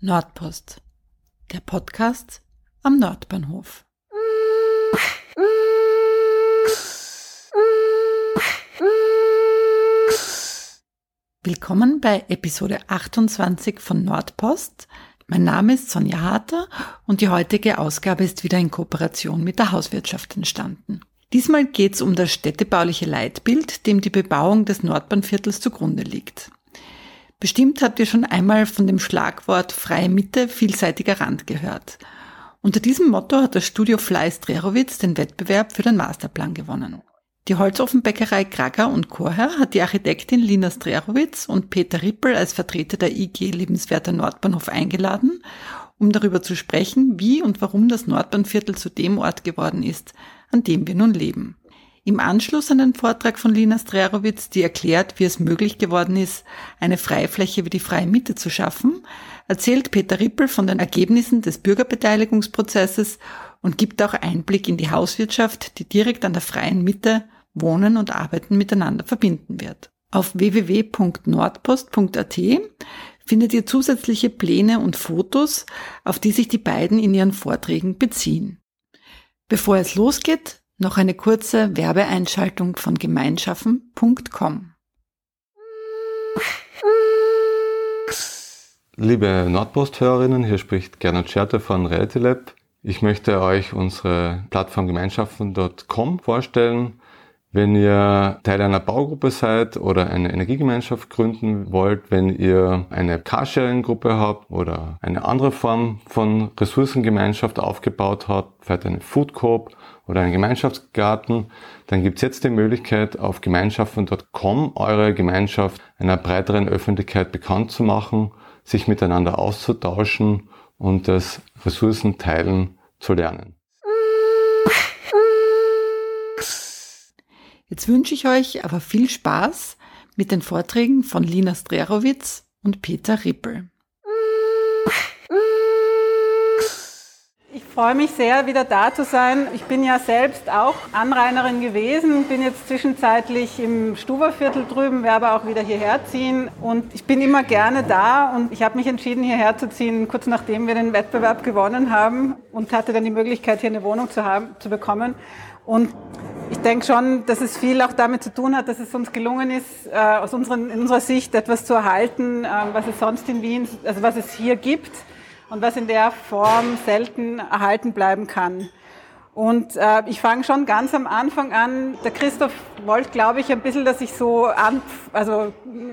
Nordpost, der Podcast am Nordbahnhof. Willkommen bei Episode 28 von Nordpost. Mein Name ist Sonja Harter und die heutige Ausgabe ist wieder in Kooperation mit der Hauswirtschaft entstanden. Diesmal geht es um das städtebauliche Leitbild, dem die Bebauung des Nordbahnviertels zugrunde liegt. Bestimmt habt ihr schon einmal von dem Schlagwort freie Mitte, vielseitiger Rand gehört. Unter diesem Motto hat das Studio Fleiß Drerowitz den Wettbewerb für den Masterplan gewonnen. Die Holzofenbäckerei Krager und Chorherr hat die Architektin Lina Strerowitz und Peter Rippel als Vertreter der IG Lebenswerter Nordbahnhof eingeladen, um darüber zu sprechen, wie und warum das Nordbahnviertel zu dem Ort geworden ist, an dem wir nun leben. Im Anschluss an den Vortrag von Lina Strerowitz, die erklärt, wie es möglich geworden ist, eine Freifläche wie die Freie Mitte zu schaffen, erzählt Peter Rippel von den Ergebnissen des Bürgerbeteiligungsprozesses und gibt auch Einblick in die Hauswirtschaft, die direkt an der Freien Mitte Wohnen und Arbeiten miteinander verbinden wird. Auf www.nordpost.at findet ihr zusätzliche Pläne und Fotos, auf die sich die beiden in ihren Vorträgen beziehen. Bevor es losgeht, noch eine kurze Werbeeinschaltung von gemeinschaffen.com. Liebe Nordpost-Hörerinnen, hier spricht Gernot Scherte von RealityLab. Ich möchte euch unsere Plattform gemeinschaffen.com vorstellen. Wenn ihr Teil einer Baugruppe seid oder eine Energiegemeinschaft gründen wollt, wenn ihr eine Carsharing-Gruppe habt oder eine andere Form von Ressourcengemeinschaft aufgebaut habt, vielleicht eine Food Coop oder einen Gemeinschaftsgarten, dann gibt es jetzt die Möglichkeit, auf gemeinschaften.com eure Gemeinschaft einer breiteren Öffentlichkeit bekannt zu machen, sich miteinander auszutauschen und das Ressourcenteilen zu lernen. Jetzt wünsche ich euch aber viel Spaß mit den Vorträgen von Lina Strerowitz und Peter Rippel. Ich freue mich sehr, wieder da zu sein. Ich bin ja selbst auch Anrainerin gewesen, bin jetzt zwischenzeitlich im Stuberviertel drüben, werde aber auch wieder hierher ziehen. Und ich bin immer gerne da und ich habe mich entschieden, hierher zu ziehen, kurz nachdem wir den Wettbewerb gewonnen haben und hatte dann die Möglichkeit, hier eine Wohnung zu, haben, zu bekommen. Und ich denke schon, dass es viel auch damit zu tun hat, dass es uns gelungen ist, äh, aus unseren, in unserer Sicht etwas zu erhalten, äh, was es sonst in Wien, also was es hier gibt und was in der Form selten erhalten bleiben kann. Und äh, ich fange schon ganz am Anfang an. Der Christoph wollte, glaube ich, ein bisschen, dass ich so an, also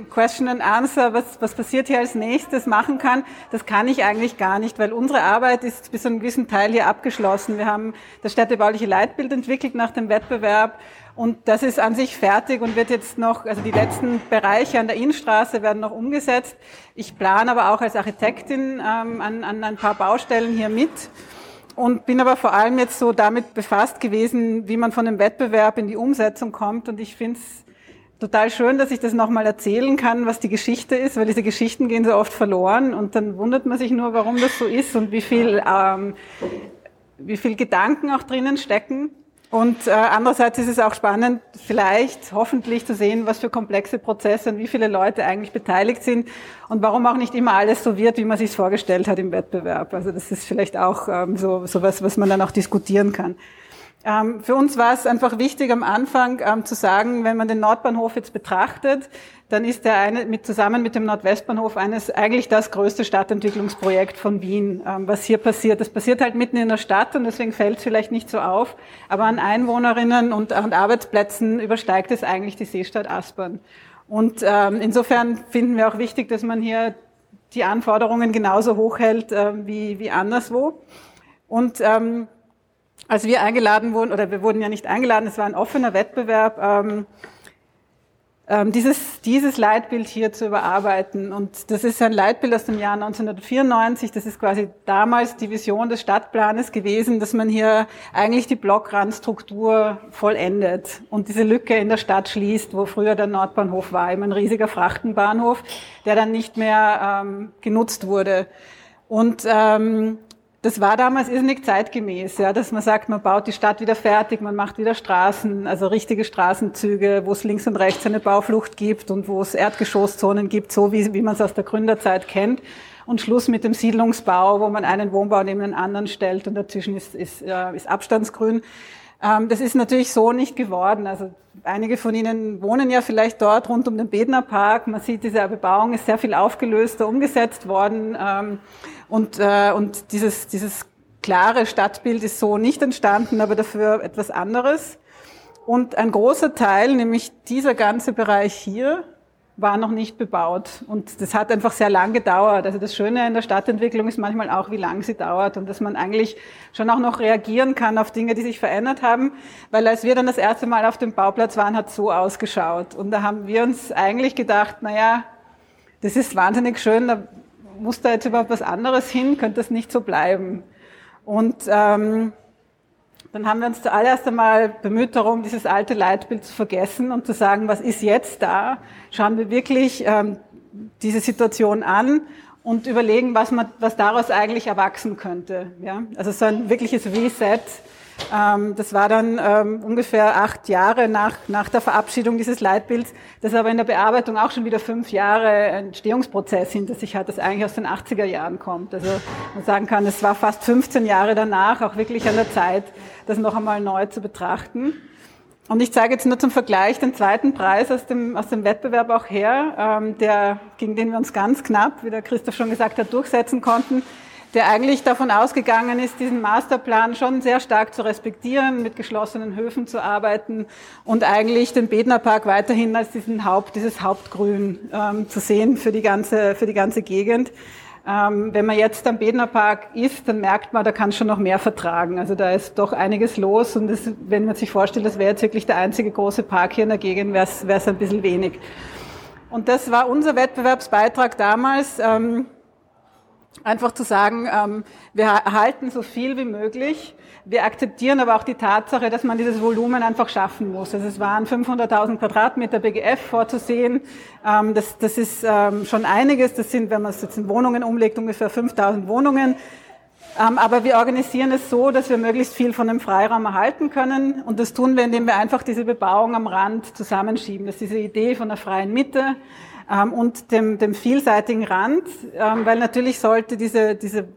Question and Answer, was, was passiert hier als nächstes machen kann. Das kann ich eigentlich gar nicht, weil unsere Arbeit ist bis zu einem gewissen Teil hier abgeschlossen. Wir haben das städtebauliche Leitbild entwickelt nach dem Wettbewerb und das ist an sich fertig und wird jetzt noch, also die letzten Bereiche an der Innenstraße werden noch umgesetzt. Ich plane aber auch als Architektin ähm, an, an ein paar Baustellen hier mit und bin aber vor allem jetzt so damit befasst gewesen, wie man von dem Wettbewerb in die Umsetzung kommt. Und ich finde es total schön, dass ich das nochmal erzählen kann, was die Geschichte ist, weil diese Geschichten gehen so oft verloren und dann wundert man sich nur, warum das so ist und wie viel, ähm, wie viel Gedanken auch drinnen stecken. Und äh, andererseits ist es auch spannend, vielleicht hoffentlich zu sehen, was für komplexe Prozesse und wie viele Leute eigentlich beteiligt sind und warum auch nicht immer alles so wird, wie man sich vorgestellt hat im Wettbewerb. Also das ist vielleicht auch ähm, so, so was, was man dann auch diskutieren kann. Ähm, für uns war es einfach wichtig am Anfang ähm, zu sagen, wenn man den Nordbahnhof jetzt betrachtet, dann ist der eine mit, zusammen mit dem Nordwestbahnhof eines eigentlich das größte Stadtentwicklungsprojekt von Wien, ähm, was hier passiert. Das passiert halt mitten in der Stadt und deswegen fällt es vielleicht nicht so auf, aber an Einwohnerinnen und, und Arbeitsplätzen übersteigt es eigentlich die Seestadt Aspern. Und ähm, insofern finden wir auch wichtig, dass man hier die Anforderungen genauso hoch hält äh, wie, wie anderswo. Und ähm, als wir eingeladen wurden, oder wir wurden ja nicht eingeladen, es war ein offener Wettbewerb, ähm, ähm, dieses, dieses Leitbild hier zu überarbeiten. Und das ist ein Leitbild aus dem Jahr 1994. Das ist quasi damals die Vision des Stadtplanes gewesen, dass man hier eigentlich die Blockrandstruktur vollendet und diese Lücke in der Stadt schließt, wo früher der Nordbahnhof war, eben ein riesiger Frachtenbahnhof, der dann nicht mehr ähm, genutzt wurde. Und ähm, das war damals irrsinnig zeitgemäß, ja, dass man sagt, man baut die Stadt wieder fertig, man macht wieder Straßen, also richtige Straßenzüge, wo es links und rechts eine Bauflucht gibt und wo es Erdgeschosszonen gibt, so wie, wie man es aus der Gründerzeit kennt. Und Schluss mit dem Siedlungsbau, wo man einen Wohnbau neben den anderen stellt und dazwischen ist, ist, äh, ist Abstandsgrün. Ähm, das ist natürlich so nicht geworden. Also einige von Ihnen wohnen ja vielleicht dort rund um den Bedner Park. Man sieht, diese Bebauung ist sehr viel aufgelöster umgesetzt worden. Ähm, und, äh, und dieses, dieses klare Stadtbild ist so nicht entstanden, aber dafür etwas anderes. Und ein großer Teil, nämlich dieser ganze Bereich hier, war noch nicht bebaut. Und das hat einfach sehr lang gedauert. Also das Schöne in der Stadtentwicklung ist manchmal auch, wie lang sie dauert und dass man eigentlich schon auch noch reagieren kann auf Dinge, die sich verändert haben. Weil als wir dann das erste Mal auf dem Bauplatz waren, hat so ausgeschaut. Und da haben wir uns eigentlich gedacht, na ja, das ist wahnsinnig schön, da muss da jetzt überhaupt was anderes hin, könnte das nicht so bleiben. Und ähm, dann haben wir uns zuallererst einmal bemüht darum, dieses alte Leitbild zu vergessen und zu sagen, was ist jetzt da? Schauen wir wirklich ähm, diese Situation an und überlegen, was, man, was daraus eigentlich erwachsen könnte. Ja? Also so ein wirkliches Reset das war dann ähm, ungefähr acht Jahre nach, nach der Verabschiedung dieses Leitbilds, das aber in der Bearbeitung auch schon wieder fünf Jahre Entstehungsprozess hinter sich hat, das eigentlich aus den 80er Jahren kommt. Also man sagen kann, es war fast 15 Jahre danach auch wirklich an der Zeit, das noch einmal neu zu betrachten. Und ich zeige jetzt nur zum Vergleich den zweiten Preis aus dem, aus dem Wettbewerb auch her, ähm, der, gegen den wir uns ganz knapp, wie der Christoph schon gesagt hat, durchsetzen konnten der eigentlich davon ausgegangen ist, diesen Masterplan schon sehr stark zu respektieren, mit geschlossenen Höfen zu arbeiten und eigentlich den Bednerpark weiterhin als diesen Haupt, dieses Hauptgrün ähm, zu sehen für die ganze, für die ganze Gegend. Ähm, wenn man jetzt am Bednerpark ist, dann merkt man, da kann schon noch mehr vertragen. Also da ist doch einiges los und das, wenn man sich vorstellt, das wäre jetzt wirklich der einzige große Park hier in der Gegend, wäre es ein bisschen wenig. Und das war unser Wettbewerbsbeitrag damals. Ähm, Einfach zu sagen, ähm, wir erhalten so viel wie möglich. Wir akzeptieren aber auch die Tatsache, dass man dieses Volumen einfach schaffen muss. Also es waren 500.000 Quadratmeter BGF vorzusehen. Ähm, das, das ist ähm, schon einiges. Das sind, wenn man es jetzt in Wohnungen umlegt, ungefähr 5.000 Wohnungen. Ähm, aber wir organisieren es so, dass wir möglichst viel von dem Freiraum erhalten können. Und das tun wir, indem wir einfach diese Bebauung am Rand zusammenschieben. Das ist diese Idee von der freien Mitte ähm, und dem, dem vielseitigen Rand, ähm, weil natürlich sollte diese, diese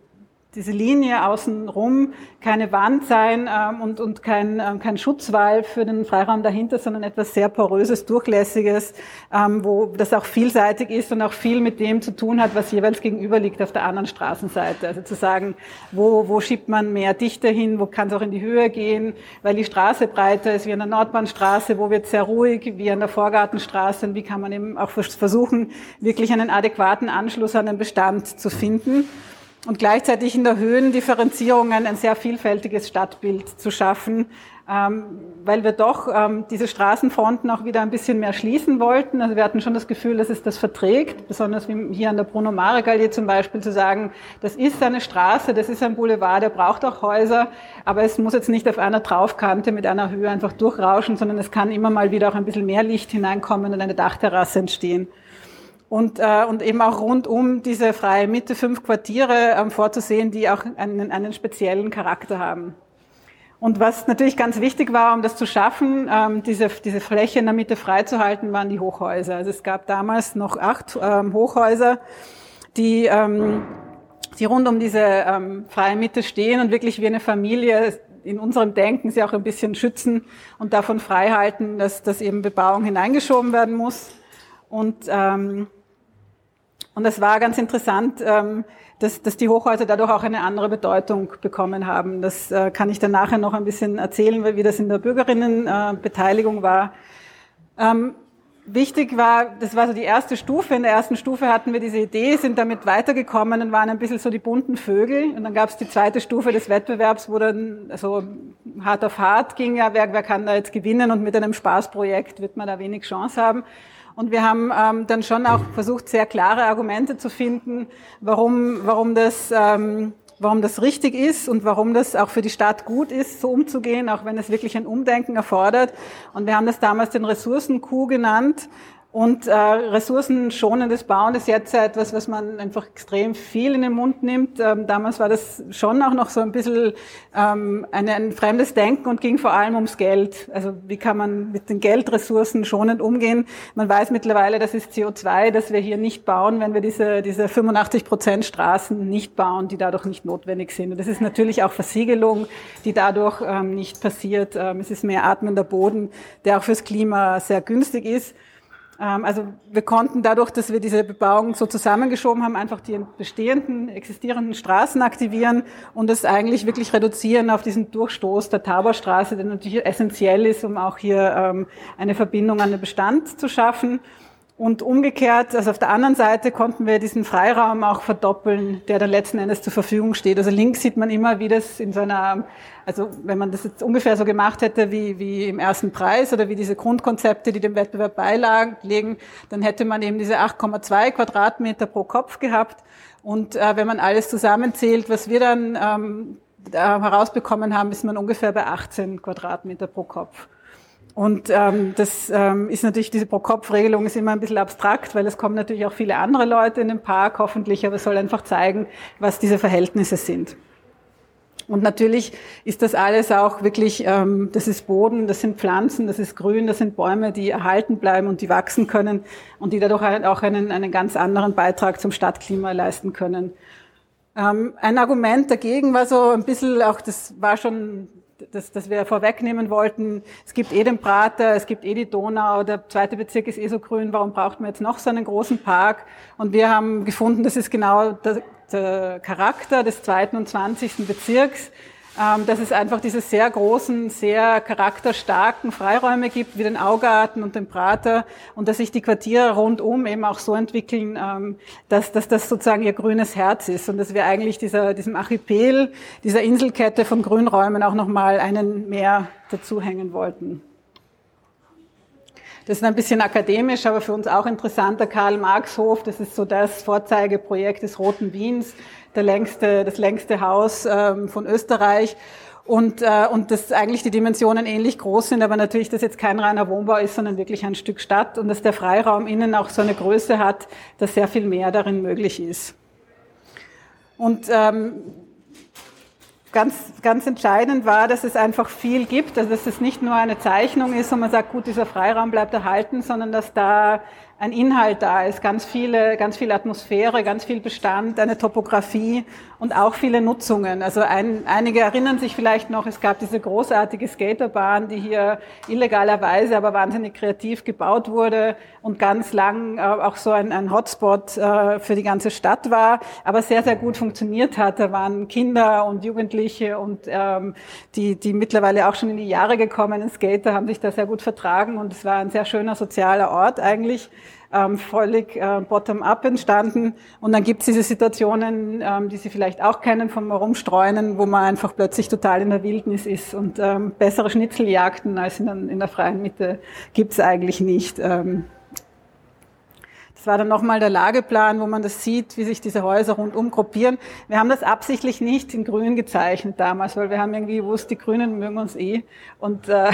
diese Linie außenrum keine Wand sein ähm, und, und kein, ähm, kein Schutzwall für den Freiraum dahinter, sondern etwas sehr poröses, durchlässiges, ähm, wo das auch vielseitig ist und auch viel mit dem zu tun hat, was jeweils gegenüber liegt auf der anderen Straßenseite. Also zu sagen, wo, wo schiebt man mehr Dichte hin, wo kann es auch in die Höhe gehen, weil die Straße breiter ist wie an der Nordbahnstraße, wo wird sehr ruhig, wie an der Vorgartenstraße und wie kann man eben auch versuchen, wirklich einen adäquaten Anschluss an den Bestand zu finden und gleichzeitig in der Höhendifferenzierungen ein sehr vielfältiges Stadtbild zu schaffen, ähm, weil wir doch ähm, diese Straßenfronten auch wieder ein bisschen mehr schließen wollten. Also wir hatten schon das Gefühl, dass es das verträgt, besonders wie hier an der Bruno Mare Gallier zum Beispiel zu sagen, das ist eine Straße, das ist ein Boulevard, der braucht auch Häuser, aber es muss jetzt nicht auf einer Traufkante mit einer Höhe einfach durchrauschen, sondern es kann immer mal wieder auch ein bisschen mehr Licht hineinkommen und eine Dachterrasse entstehen und, äh, und eben auch rund um diese freie Mitte fünf Quartiere ähm, vorzusehen, die auch einen, einen speziellen Charakter haben. Und was natürlich ganz wichtig war, um das zu schaffen, ähm, diese, diese Fläche in der Mitte freizuhalten, waren die Hochhäuser. Also es gab damals noch acht ähm, Hochhäuser, die, ähm, die rund um diese ähm, freie Mitte stehen und wirklich wie eine Familie in unserem Denken sie auch ein bisschen schützen und davon freihalten, dass, dass eben Bebauung hineingeschoben werden muss. Und ähm, und es war ganz interessant, ähm, dass, dass die Hochhäuser dadurch auch eine andere Bedeutung bekommen haben. Das äh, kann ich dann nachher noch ein bisschen erzählen, wie das in der Bürgerinnenbeteiligung war. Ähm, wichtig war, das war so die erste Stufe. In der ersten Stufe hatten wir diese Idee, sind damit weitergekommen und waren ein bisschen so die bunten Vögel. Und dann gab es die zweite Stufe des Wettbewerbs, wo dann so hart auf hart ging, ja, wer, wer kann da jetzt gewinnen und mit einem Spaßprojekt wird man da wenig Chance haben. Und wir haben ähm, dann schon auch versucht, sehr klare Argumente zu finden, warum, warum das, ähm, warum das richtig ist und warum das auch für die Stadt gut ist, so umzugehen, auch wenn es wirklich ein Umdenken erfordert. Und wir haben das damals den Ressourcenkuh genannt. Und äh, ressourcenschonendes Bauen ist jetzt etwas, was man einfach extrem viel in den Mund nimmt. Ähm, damals war das schon auch noch so ein bisschen ähm, ein, ein fremdes Denken und ging vor allem ums Geld. Also wie kann man mit den Geldressourcen schonend umgehen? Man weiß mittlerweile, das ist CO2, das wir hier nicht bauen, wenn wir diese, diese 85 Prozent Straßen nicht bauen, die dadurch nicht notwendig sind. Und das ist natürlich auch Versiegelung, die dadurch ähm, nicht passiert. Ähm, es ist mehr atmender Boden, der auch fürs Klima sehr günstig ist. Ähm, also wir konnten dadurch, dass wir diese Bebauung so zusammengeschoben haben, einfach die bestehenden, existierenden Straßen aktivieren und es eigentlich wirklich reduzieren auf diesen Durchstoß der Taborstraße, der natürlich essentiell ist, um auch hier ähm, eine Verbindung an den Bestand zu schaffen. Und umgekehrt, also auf der anderen Seite konnten wir diesen Freiraum auch verdoppeln, der dann letzten Endes zur Verfügung steht. Also links sieht man immer, wie das in so einer, also wenn man das jetzt ungefähr so gemacht hätte wie, wie im ersten Preis oder wie diese Grundkonzepte, die dem Wettbewerb beilegen, dann hätte man eben diese 8,2 Quadratmeter pro Kopf gehabt. Und äh, wenn man alles zusammenzählt, was wir dann ähm, herausbekommen haben, ist man ungefähr bei 18 Quadratmeter pro Kopf. Und ähm, das ähm, ist natürlich, diese Pro-Kopf-Regelung ist immer ein bisschen abstrakt, weil es kommen natürlich auch viele andere Leute in den Park, hoffentlich, aber es soll einfach zeigen, was diese Verhältnisse sind. Und natürlich ist das alles auch wirklich, ähm, das ist Boden, das sind Pflanzen, das ist Grün, das sind Bäume, die erhalten bleiben und die wachsen können und die dadurch auch einen, einen ganz anderen Beitrag zum Stadtklima leisten können. Ähm, ein Argument dagegen war so ein bisschen auch, das war schon das, das wir vorwegnehmen wollten, es gibt eh den Prater, es gibt eh die Donau, der zweite Bezirk ist eh so grün, warum braucht man jetzt noch so einen großen Park? Und wir haben gefunden, das ist genau der, der Charakter des zweiten und zwanzigsten Bezirks, dass es einfach diese sehr großen, sehr charakterstarken Freiräume gibt, wie den Augarten und den Prater, und dass sich die Quartiere rundum eben auch so entwickeln, ähm, dass, dass das sozusagen ihr grünes Herz ist und dass wir eigentlich dieser, diesem Archipel, dieser Inselkette von Grünräumen auch nochmal einen mehr dazuhängen wollten. Das ist ein bisschen akademisch, aber für uns auch interessant. Der Karl-Marx-Hof, das ist so das Vorzeigeprojekt des Roten Wiens der längste, das längste Haus ähm, von Österreich. Und, äh, und dass eigentlich die Dimensionen ähnlich groß sind, aber natürlich, dass jetzt kein reiner Wohnbau ist, sondern wirklich ein Stück Stadt und dass der Freiraum innen auch so eine Größe hat, dass sehr viel mehr darin möglich ist. Und ähm, ganz, ganz entscheidend war, dass es einfach viel gibt, also dass es nicht nur eine Zeichnung ist und man sagt, gut, dieser Freiraum bleibt erhalten, sondern dass da ein Inhalt da ist, ganz viele, ganz viel Atmosphäre, ganz viel Bestand, eine Topografie und auch viele Nutzungen. Also ein, einige erinnern sich vielleicht noch, es gab diese großartige Skaterbahn, die hier illegalerweise, aber wahnsinnig kreativ gebaut wurde und ganz lang äh, auch so ein, ein Hotspot äh, für die ganze Stadt war, aber sehr, sehr gut funktioniert hat. Da waren Kinder und Jugendliche und ähm, die, die mittlerweile auch schon in die Jahre gekommenen Skater haben sich da sehr gut vertragen und es war ein sehr schöner sozialer Ort eigentlich ähm, völlig äh, bottom-up entstanden. Und dann gibt es diese Situationen, ähm, die Sie vielleicht auch kennen vom Herumstreunen, wo man einfach plötzlich total in der Wildnis ist. Und ähm, bessere Schnitzeljagden als in der, in der freien Mitte gibt es eigentlich nicht. Ähm, das war dann nochmal der Lageplan, wo man das sieht, wie sich diese Häuser rundum gruppieren. Wir haben das absichtlich nicht in grün gezeichnet damals, weil wir haben irgendwie gewusst, die Grünen mögen uns eh. Und, äh,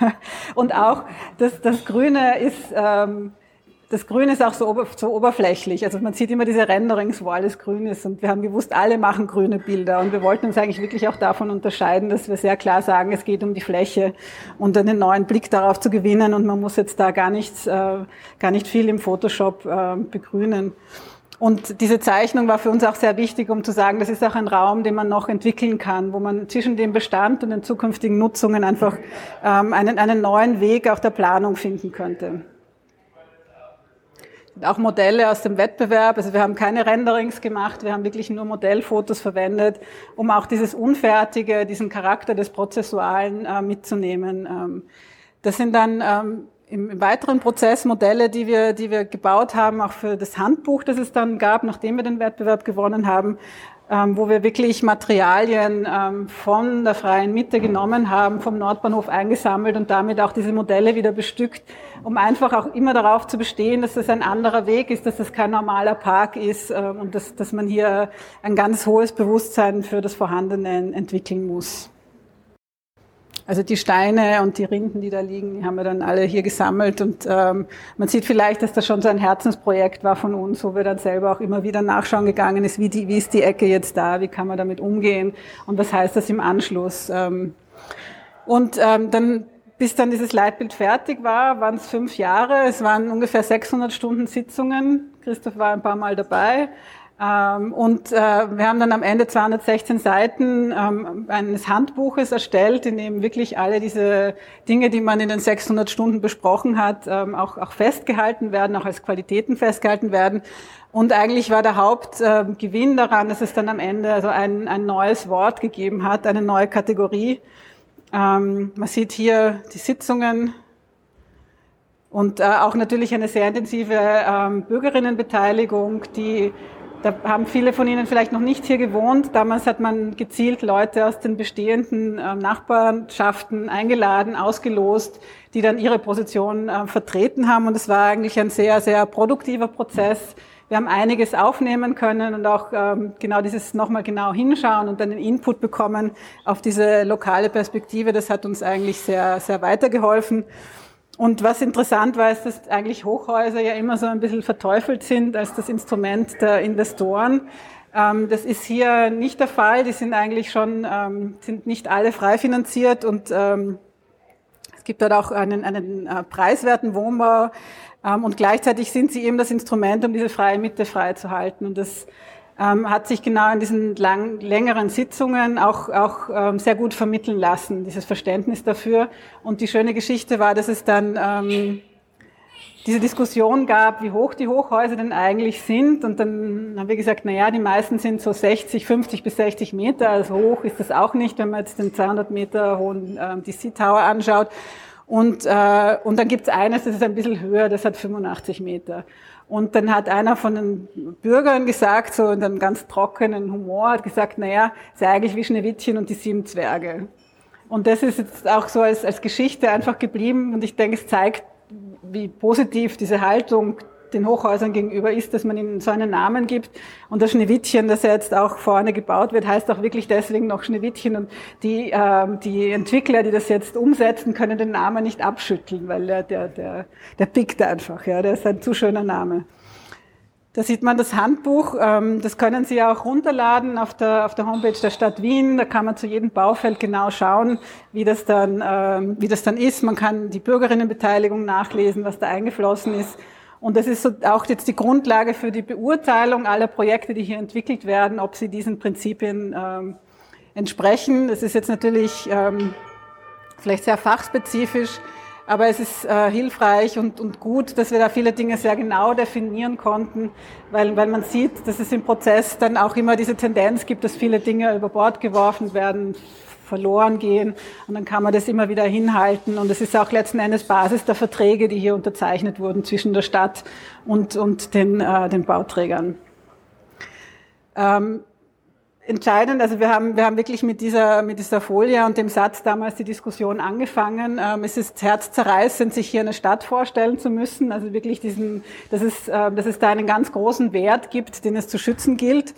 und auch das, das Grüne ist... Ähm, das Grün ist auch so, ober, so oberflächlich. Also man sieht immer diese Renderings, wo alles grün ist. Und wir haben gewusst, alle machen grüne Bilder. Und wir wollten uns eigentlich wirklich auch davon unterscheiden, dass wir sehr klar sagen, es geht um die Fläche und einen neuen Blick darauf zu gewinnen. Und man muss jetzt da gar nichts, äh, gar nicht viel im Photoshop äh, begrünen. Und diese Zeichnung war für uns auch sehr wichtig, um zu sagen, das ist auch ein Raum, den man noch entwickeln kann, wo man zwischen dem Bestand und den zukünftigen Nutzungen einfach ähm, einen, einen neuen Weg auch der Planung finden könnte auch Modelle aus dem Wettbewerb. Also wir haben keine Renderings gemacht, wir haben wirklich nur Modellfotos verwendet, um auch dieses Unfertige, diesen Charakter des Prozessualen äh, mitzunehmen. Ähm, das sind dann ähm, im, im, weiteren Prozess Modelle, die wir, die wir gebaut haben, auch für das Handbuch, das es dann gab, nachdem wir den Wettbewerb gewonnen haben, ähm, wo wir wirklich Materialien ähm, von der freien Mitte genommen haben, vom Nordbahnhof eingesammelt und damit auch diese Modelle wieder bestückt, um einfach auch immer darauf zu bestehen, dass das ein anderer Weg ist, dass das kein normaler Park ist ähm, und dass, dass man hier ein ganz hohes Bewusstsein für das Vorhandene entwickeln muss. Also die Steine und die Rinden, die da liegen, die haben wir dann alle hier gesammelt und ähm, man sieht vielleicht, dass das schon so ein Herzensprojekt war von uns, wo wir dann selber auch immer wieder nachschauen gegangen ist, wie, die, wie ist die Ecke jetzt da, wie kann man damit umgehen und was heißt das im Anschluss. Ähm, und ähm, dann bis dann dieses Leitbild fertig war, waren es fünf Jahre. Es waren ungefähr 600 Stunden Sitzungen. Christoph war ein paar Mal dabei. Ähm, und äh, wir haben dann am Ende 216 Seiten ähm, eines Handbuches erstellt, in dem wirklich alle diese Dinge, die man in den 600 Stunden besprochen hat, ähm, auch, festgehalten werden, auch als Qualitäten festgehalten werden. Und eigentlich war der Hauptgewinn daran, dass es dann am Ende also ein, ein neues Wort gegeben hat, eine neue Kategorie man sieht hier die Sitzungen und äh, auch natürlich eine sehr intensive ähm, Bürgerinnenbeteiligung, die da haben viele von Ihnen vielleicht noch nicht hier gewohnt. Damals hat man gezielt Leute aus den bestehenden äh, Nachbarschaften eingeladen, ausgelost, die dann ihre Position äh, vertreten haben. Und es war eigentlich ein sehr, sehr produktiver Prozess wir haben einiges aufnehmen können und auch ähm, genau dieses nochmal genau hinschauen und dann den Input bekommen auf diese lokale Perspektive. Das hat uns eigentlich sehr, sehr weitergeholfen. Und was interessant war, ist, dass eigentlich Hochhäuser ja immer so ein bisschen verteufelt sind als das Instrument der Investoren. Ähm, das ist hier nicht der Fall. Die sind eigentlich schon, ähm, sind nicht alle frei finanziert und ähm, es gibt dort auch einen, einen äh, preiswerten Wohnbau, und gleichzeitig sind sie eben das Instrument, um diese freie Mitte freizuhalten. Und das ähm, hat sich genau in diesen lang, längeren Sitzungen auch, auch ähm, sehr gut vermitteln lassen, dieses Verständnis dafür. Und die schöne Geschichte war, dass es dann ähm, diese Diskussion gab, wie hoch die Hochhäuser denn eigentlich sind. Und dann haben wir gesagt, na ja, die meisten sind so 60, 50 bis 60 Meter. Also hoch ist das auch nicht, wenn man jetzt den 200 Meter hohen ähm, DC Tower anschaut. Und, äh, und dann gibt's eines, das ist ein bisschen höher, das hat 85 Meter. Und dann hat einer von den Bürgern gesagt, so in einem ganz trockenen Humor, hat gesagt, naja, sei eigentlich wie Schneewittchen und die sieben Zwerge. Und das ist jetzt auch so als, als Geschichte einfach geblieben. Und ich denke, es zeigt, wie positiv diese Haltung den Hochhäusern gegenüber ist, dass man ihnen so einen Namen gibt. Und das Schneewittchen, das ja jetzt auch vorne gebaut wird, heißt auch wirklich deswegen noch Schneewittchen. Und die, äh, die Entwickler, die das jetzt umsetzen, können den Namen nicht abschütteln, weil der, der, der, der pickt einfach. Ja, der ist ein zu schöner Name. Da sieht man das Handbuch, ähm, das können Sie auch runterladen auf der, auf der Homepage der Stadt Wien. Da kann man zu jedem Baufeld genau schauen, wie das dann, ähm, wie das dann ist. Man kann die Bürgerinnenbeteiligung nachlesen, was da eingeflossen ist. Und das ist auch jetzt die Grundlage für die Beurteilung aller Projekte, die hier entwickelt werden, ob sie diesen Prinzipien ähm, entsprechen. Es ist jetzt natürlich ähm, vielleicht sehr fachspezifisch, aber es ist äh, hilfreich und, und gut, dass wir da viele Dinge sehr genau definieren konnten, weil, weil man sieht, dass es im Prozess dann auch immer diese Tendenz gibt, dass viele Dinge über Bord geworfen werden, verloren gehen. Und dann kann man das immer wieder hinhalten. Und es ist auch letzten Endes Basis der Verträge, die hier unterzeichnet wurden zwischen der Stadt und, und den, äh, den Bauträgern. Ähm, entscheidend, also wir haben, wir haben wirklich mit dieser, mit dieser Folie und dem Satz damals die Diskussion angefangen. Ähm, es ist herzzerreißend, sich hier eine Stadt vorstellen zu müssen. Also wirklich diesen, dass es, äh, dass es da einen ganz großen Wert gibt, den es zu schützen gilt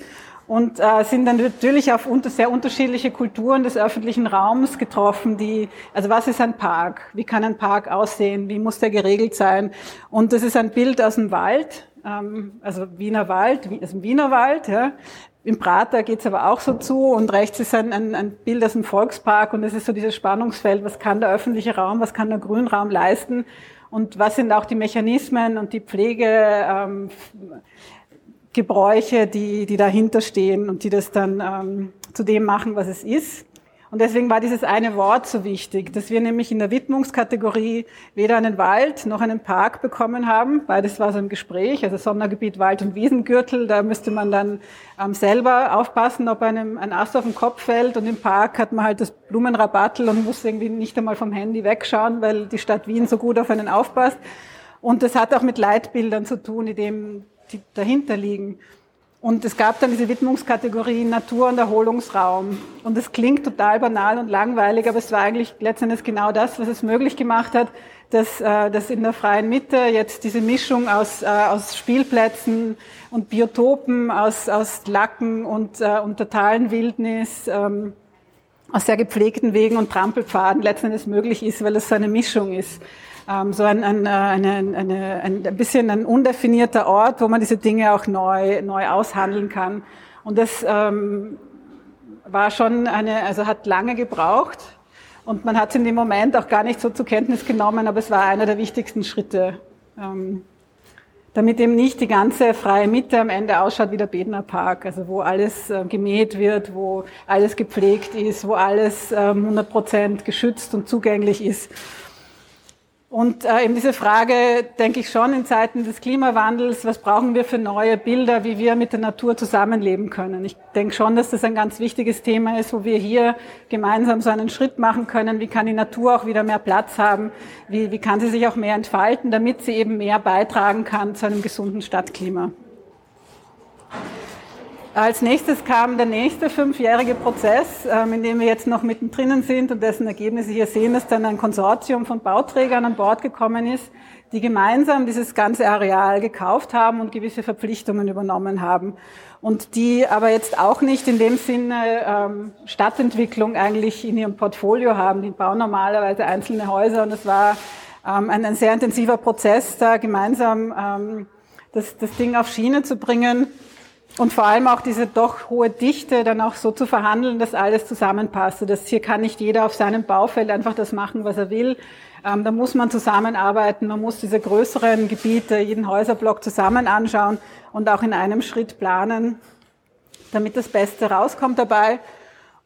und äh, sind dann natürlich auf unter, sehr unterschiedliche Kulturen des öffentlichen Raums getroffen, die, also was ist ein Park? Wie kann ein Park aussehen? Wie muss der geregelt sein? Und das ist ein Bild aus dem Wald, ähm, also Wiener Wald, also Wiener Wald, ja. Im Prater geht's aber auch so zu und rechts ist ein, ein, ein Bild aus dem Volkspark und es ist so dieses Spannungsfeld, was kann der öffentliche Raum, was kann der Grünraum leisten und was sind auch die Mechanismen und die Pflege, ähm, Gebräuche, die, die dahinter stehen und die das dann ähm, zu dem machen, was es ist. Und deswegen war dieses eine Wort so wichtig, dass wir nämlich in der Widmungskategorie weder einen Wald noch einen Park bekommen haben. Beides war so im Gespräch, also Sondergebiet Wald- und Wiesengürtel. Da müsste man dann ähm, selber aufpassen, ob einem ein Ast auf den Kopf fällt. Und im Park hat man halt das Blumenrabattel und muss irgendwie nicht einmal vom Handy wegschauen, weil die Stadt Wien so gut auf einen aufpasst. Und das hat auch mit Leitbildern zu tun, in dem die dahinter liegen. Und es gab dann diese Widmungskategorie Natur- und Erholungsraum. Und es klingt total banal und langweilig, aber es war eigentlich letztendlich genau das, was es möglich gemacht hat, dass, äh, dass in der freien Mitte jetzt diese Mischung aus, äh, aus Spielplätzen und Biotopen, aus, aus Lacken und, äh, und totalen Wildnis, ähm, aus sehr gepflegten Wegen und Trampelpfaden letztendlich möglich ist, weil es so eine Mischung ist. Ähm, so ein, ein, eine, eine, ein bisschen ein undefinierter Ort, wo man diese Dinge auch neu, neu aushandeln kann. Und das ähm, war schon eine, also hat lange gebraucht. Und man hat es in dem Moment auch gar nicht so zur Kenntnis genommen, aber es war einer der wichtigsten Schritte. Ähm, damit eben nicht die ganze freie Mitte am Ende ausschaut wie der Bedner Park, also wo alles äh, gemäht wird, wo alles gepflegt ist, wo alles ähm, 100 Prozent geschützt und zugänglich ist. Und äh, eben diese Frage, denke ich schon in Zeiten des Klimawandels, was brauchen wir für neue Bilder, wie wir mit der Natur zusammenleben können. Ich denke schon, dass das ein ganz wichtiges Thema ist, wo wir hier gemeinsam so einen Schritt machen können. Wie kann die Natur auch wieder mehr Platz haben? Wie, wie kann sie sich auch mehr entfalten, damit sie eben mehr beitragen kann zu einem gesunden Stadtklima? Als nächstes kam der nächste fünfjährige Prozess, ähm, in dem wir jetzt noch mittendrin sind und dessen Ergebnisse hier sehen, dass dann ein Konsortium von Bauträgern an Bord gekommen ist, die gemeinsam dieses ganze Areal gekauft haben und gewisse Verpflichtungen übernommen haben. Und die aber jetzt auch nicht in dem Sinne ähm, Stadtentwicklung eigentlich in ihrem Portfolio haben. Die bauen normalerweise einzelne Häuser und es war ähm, ein, sehr intensiver Prozess, da gemeinsam das, das Ding auf Schiene zu bringen und vor allem auch diese doch hohe Dichte dann auch so zu verhandeln, dass alles zusammenpasst. Das hier kann nicht jeder auf seinem Baufeld einfach das machen, was er will. Ähm, da muss man zusammenarbeiten, man muss diese größeren Gebiete, jeden Häuserblock zusammen anschauen und auch in einem Schritt planen, damit das Beste rauskommt dabei.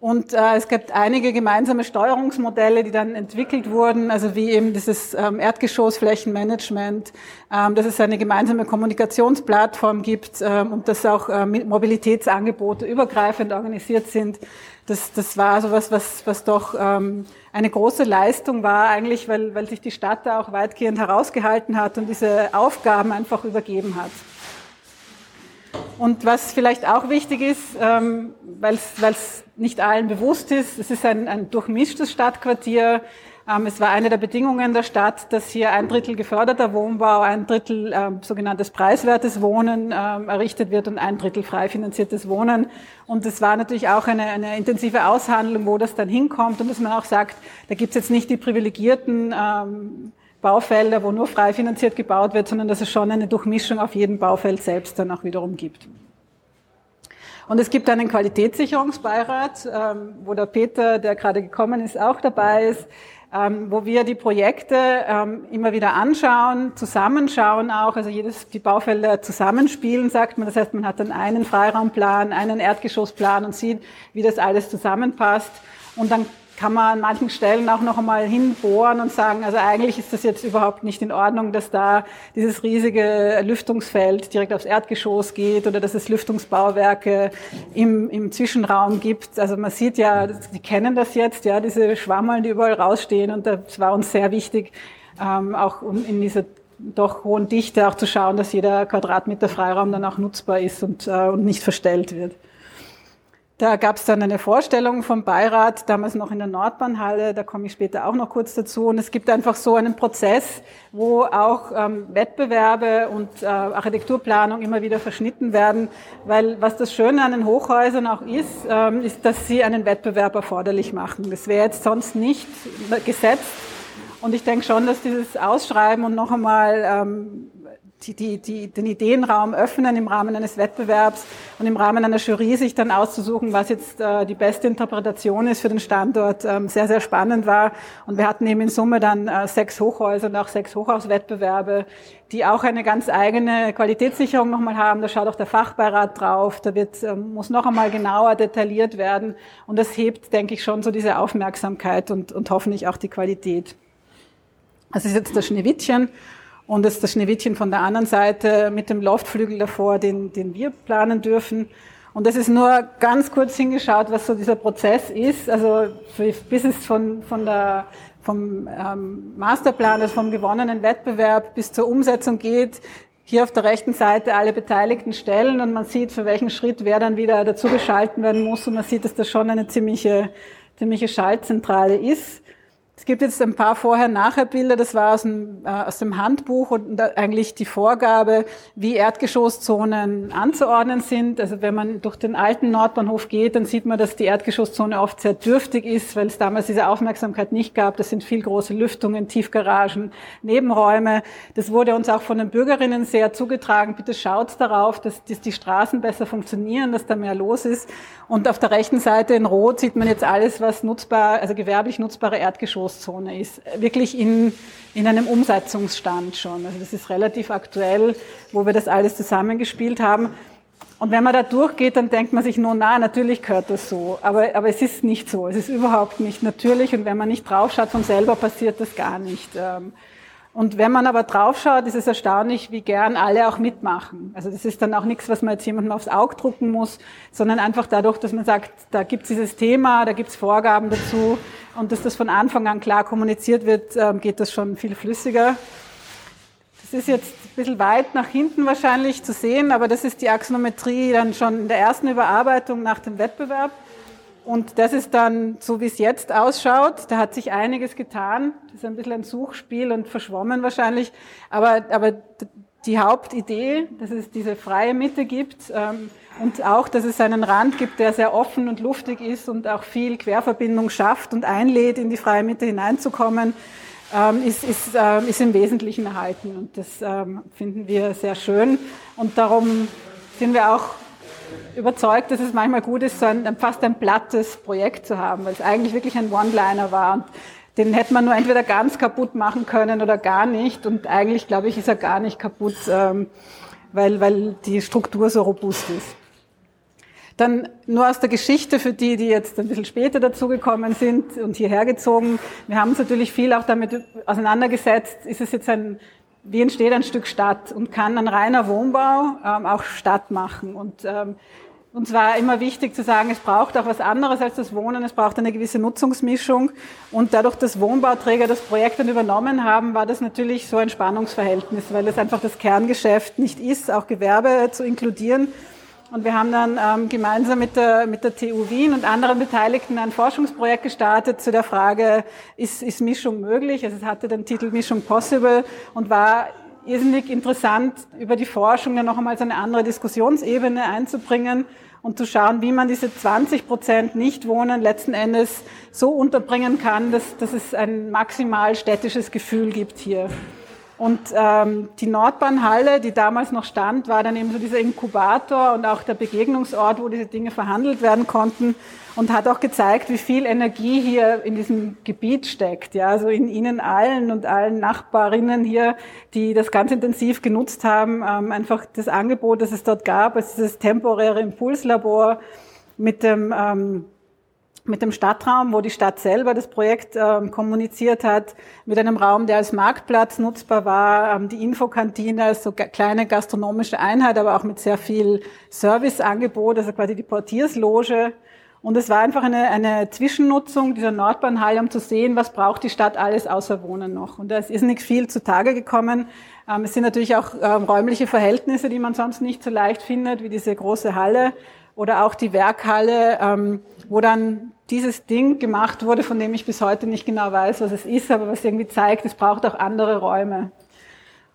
Und äh, es gibt einige gemeinsame Steuerungsmodelle, die dann entwickelt wurden, also wie eben dieses ähm, Erdgeschossflächenmanagement, ähm, dass es eine gemeinsame Kommunikationsplattform gibt ähm, und dass auch äh, Mobilitätsangebote übergreifend organisiert sind. Das, das war so was, was, was doch ähm, eine große Leistung war eigentlich, weil, weil sich die Stadt da auch weitgehend herausgehalten hat und diese Aufgaben einfach übergeben hat. Und was vielleicht auch wichtig ist, ähm, weil es nicht allen bewusst ist, es ist ein, ein durchmischtes Stadtquartier. Ähm, es war eine der Bedingungen der Stadt, dass hier ein Drittel geförderter Wohnbau, ein Drittel ähm, sogenanntes preiswertes Wohnen ähm, errichtet wird und ein Drittel frei finanziertes Wohnen. Und es war natürlich auch eine, eine intensive Aushandlung, wo das dann hinkommt und dass man auch sagt, da gibt es jetzt nicht die privilegierten ähm, Baufelder, wo nur frei finanziert gebaut wird, sondern dass es schon eine Durchmischung auf jedem Baufeld selbst dann auch wiederum gibt. Und es gibt einen Qualitätssicherungsbeirat, ähm, wo der Peter, der gerade gekommen ist, auch dabei ist, ähm, wo wir die Projekte ähm, immer wieder anschauen, zusammenschauen auch, also jedes, die Baufelder zusammenspielen, sagt man. Das heißt, man hat dann einen Freiraumplan, einen Erdgeschossplan und sieht, wie das alles zusammenpasst. Und dann kann man an manchen Stellen auch noch einmal hinbohren und sagen, also eigentlich ist das jetzt überhaupt nicht in Ordnung, dass da dieses riesige Lüftungsfeld direkt aufs Erdgeschoss geht oder dass es Lüftungsbauwerke im, im Zwischenraum gibt. Also man sieht ja, die kennen das jetzt, ja, diese Schwammeln, die überall rausstehen und das war uns sehr wichtig, ähm, auch in dieser doch hohen Dichte auch zu schauen, dass jeder Quadratmeter Freiraum dann auch nutzbar ist und, äh, und nicht verstellt wird. Da gab es dann eine Vorstellung vom Beirat, damals noch in der Nordbahnhalle, da komme ich später auch noch kurz dazu. Und es gibt einfach so einen Prozess, wo auch ähm, Wettbewerbe und äh, Architekturplanung immer wieder verschnitten werden, weil was das Schöne an den Hochhäusern auch ist, ähm, ist, dass sie einen Wettbewerb erforderlich machen. Das wäre jetzt sonst nicht gesetzt. Und ich denke schon, dass dieses Ausschreiben und noch einmal ähm, die, die, die, den Ideenraum öffnen im Rahmen eines Wettbewerbs und im Rahmen einer Jury sich dann auszusuchen, was jetzt äh, die beste Interpretation ist für den Standort, ähm, sehr, sehr spannend war. Und wir hatten eben in Summe dann äh, sechs Hochhäuser und auch sechs Hochhauswettbewerbe, die auch eine ganz eigene Qualitätssicherung nochmal haben. Da schaut auch der Fachbeirat drauf, da wird, äh, muss noch einmal genauer detailliert werden. Und das hebt, denke ich, schon so diese Aufmerksamkeit und, und hoffentlich auch die Qualität. Das ist jetzt das Schneewittchen. Und das ist das Schneewittchen von der anderen Seite mit dem Loftflügel davor, den, den wir planen dürfen. Und das ist nur ganz kurz hingeschaut, was so dieser Prozess ist. Also bis es von, von der, vom ähm, Masterplan, also vom gewonnenen Wettbewerb bis zur Umsetzung geht. Hier auf der rechten Seite alle beteiligten Stellen und man sieht, für welchen Schritt wer dann wieder dazu geschalten werden muss. Und man sieht, dass das schon eine ziemliche, ziemliche Schaltzentrale ist. Es gibt jetzt ein paar Vorher-Nachher-Bilder, das war aus dem, äh, aus dem Handbuch und eigentlich die Vorgabe, wie Erdgeschosszonen anzuordnen sind. Also wenn man durch den alten Nordbahnhof geht, dann sieht man, dass die Erdgeschosszone oft sehr dürftig ist, weil es damals diese Aufmerksamkeit nicht gab. Das sind viel große Lüftungen, Tiefgaragen, Nebenräume. Das wurde uns auch von den Bürgerinnen sehr zugetragen. Bitte schaut darauf, dass, dass die Straßen besser funktionieren, dass da mehr los ist. Und auf der rechten Seite in Rot sieht man jetzt alles, was nutzbar, also gewerblich nutzbare Erdgeschosszone ist. Wirklich in, in einem Umsetzungsstand schon. Also das ist relativ aktuell, wo wir das alles zusammengespielt haben. Und wenn man da durchgeht, dann denkt man sich nur, na, natürlich gehört das so. Aber, aber es ist nicht so. Es ist überhaupt nicht natürlich. Und wenn man nicht draufschaut, von selber passiert das gar nicht. Und wenn man aber draufschaut, ist es erstaunlich, wie gern alle auch mitmachen. Also das ist dann auch nichts, was man jetzt jemandem aufs Auge drucken muss, sondern einfach dadurch, dass man sagt, da gibt es dieses Thema, da gibt es Vorgaben dazu und dass das von Anfang an klar kommuniziert wird, ähm, geht das schon viel flüssiger. Das ist jetzt ein bisschen weit nach hinten wahrscheinlich zu sehen, aber das ist die Axonometrie dann schon in der ersten Überarbeitung nach dem Wettbewerb. Und das ist dann, so wie es jetzt ausschaut, da hat sich einiges getan. Das ist ein bisschen ein Suchspiel und verschwommen wahrscheinlich. Aber, aber die Hauptidee, dass es diese freie Mitte gibt ähm, und auch, dass es einen Rand gibt, der sehr offen und luftig ist und auch viel Querverbindung schafft und einlädt, in die freie Mitte hineinzukommen, ähm, ist, ist, ähm, ist im Wesentlichen erhalten. Und das ähm, finden wir sehr schön. Und darum sind wir auch überzeugt, dass es manchmal gut ist, so ein, fast ein plattes Projekt zu haben, weil es eigentlich wirklich ein One-Liner war. Und den hätte man nur entweder ganz kaputt machen können oder gar nicht. Und eigentlich, glaube ich, ist er gar nicht kaputt, ähm, weil, weil die Struktur so robust ist. Dann nur aus der Geschichte für die, die jetzt ein bisschen später dazugekommen sind und hierher gezogen. Wir haben uns natürlich viel auch damit auseinandergesetzt. Ist es jetzt ein, wie entsteht ein Stück Stadt und kann ein reiner Wohnbau ähm, auch Stadt machen? Und ähm, uns war immer wichtig zu sagen, es braucht auch was anderes als das Wohnen, es braucht eine gewisse Nutzungsmischung. Und dadurch, dass Wohnbauträger das Projekt dann übernommen haben, war das natürlich so ein Spannungsverhältnis, weil es einfach das Kerngeschäft nicht ist, auch Gewerbe zu inkludieren. Und wir haben dann ähm, gemeinsam mit der, mit der TU Wien und anderen Beteiligten ein Forschungsprojekt gestartet zu der Frage, ist, ist Mischung möglich? Also es hatte den Titel Mischung Possible und war irrsinnig interessant, über die Forschung dann noch einmal so eine andere Diskussionsebene einzubringen und zu schauen, wie man diese 20 Prozent Nichtwohnen letzten Endes so unterbringen kann, dass, dass es ein maximal städtisches Gefühl gibt hier. Und ähm, die Nordbahnhalle, die damals noch stand, war dann eben so dieser Inkubator und auch der Begegnungsort, wo diese Dinge verhandelt werden konnten und hat auch gezeigt, wie viel Energie hier in diesem Gebiet steckt. Ja, also in Ihnen allen und allen Nachbarinnen hier, die das ganz intensiv genutzt haben, ähm, einfach das Angebot, das es dort gab, als dieses temporäre Impulslabor mit dem ähm, mit dem Stadtraum, wo die Stadt selber das Projekt ähm, kommuniziert hat, mit einem Raum, der als Marktplatz nutzbar war, ähm, die Infokantine als so kleine gastronomische Einheit, aber auch mit sehr viel Serviceangebot, also quasi die Portiersloge. Und es war einfach eine, eine Zwischennutzung dieser Nordbahnhalle, um zu sehen, was braucht die Stadt alles außer Wohnen noch. Und da ist nicht viel zutage gekommen. Ähm, es sind natürlich auch ähm, räumliche Verhältnisse, die man sonst nicht so leicht findet, wie diese große Halle oder auch die Werkhalle, ähm, wo dann dieses Ding gemacht wurde, von dem ich bis heute nicht genau weiß, was es ist, aber was irgendwie zeigt, es braucht auch andere Räume.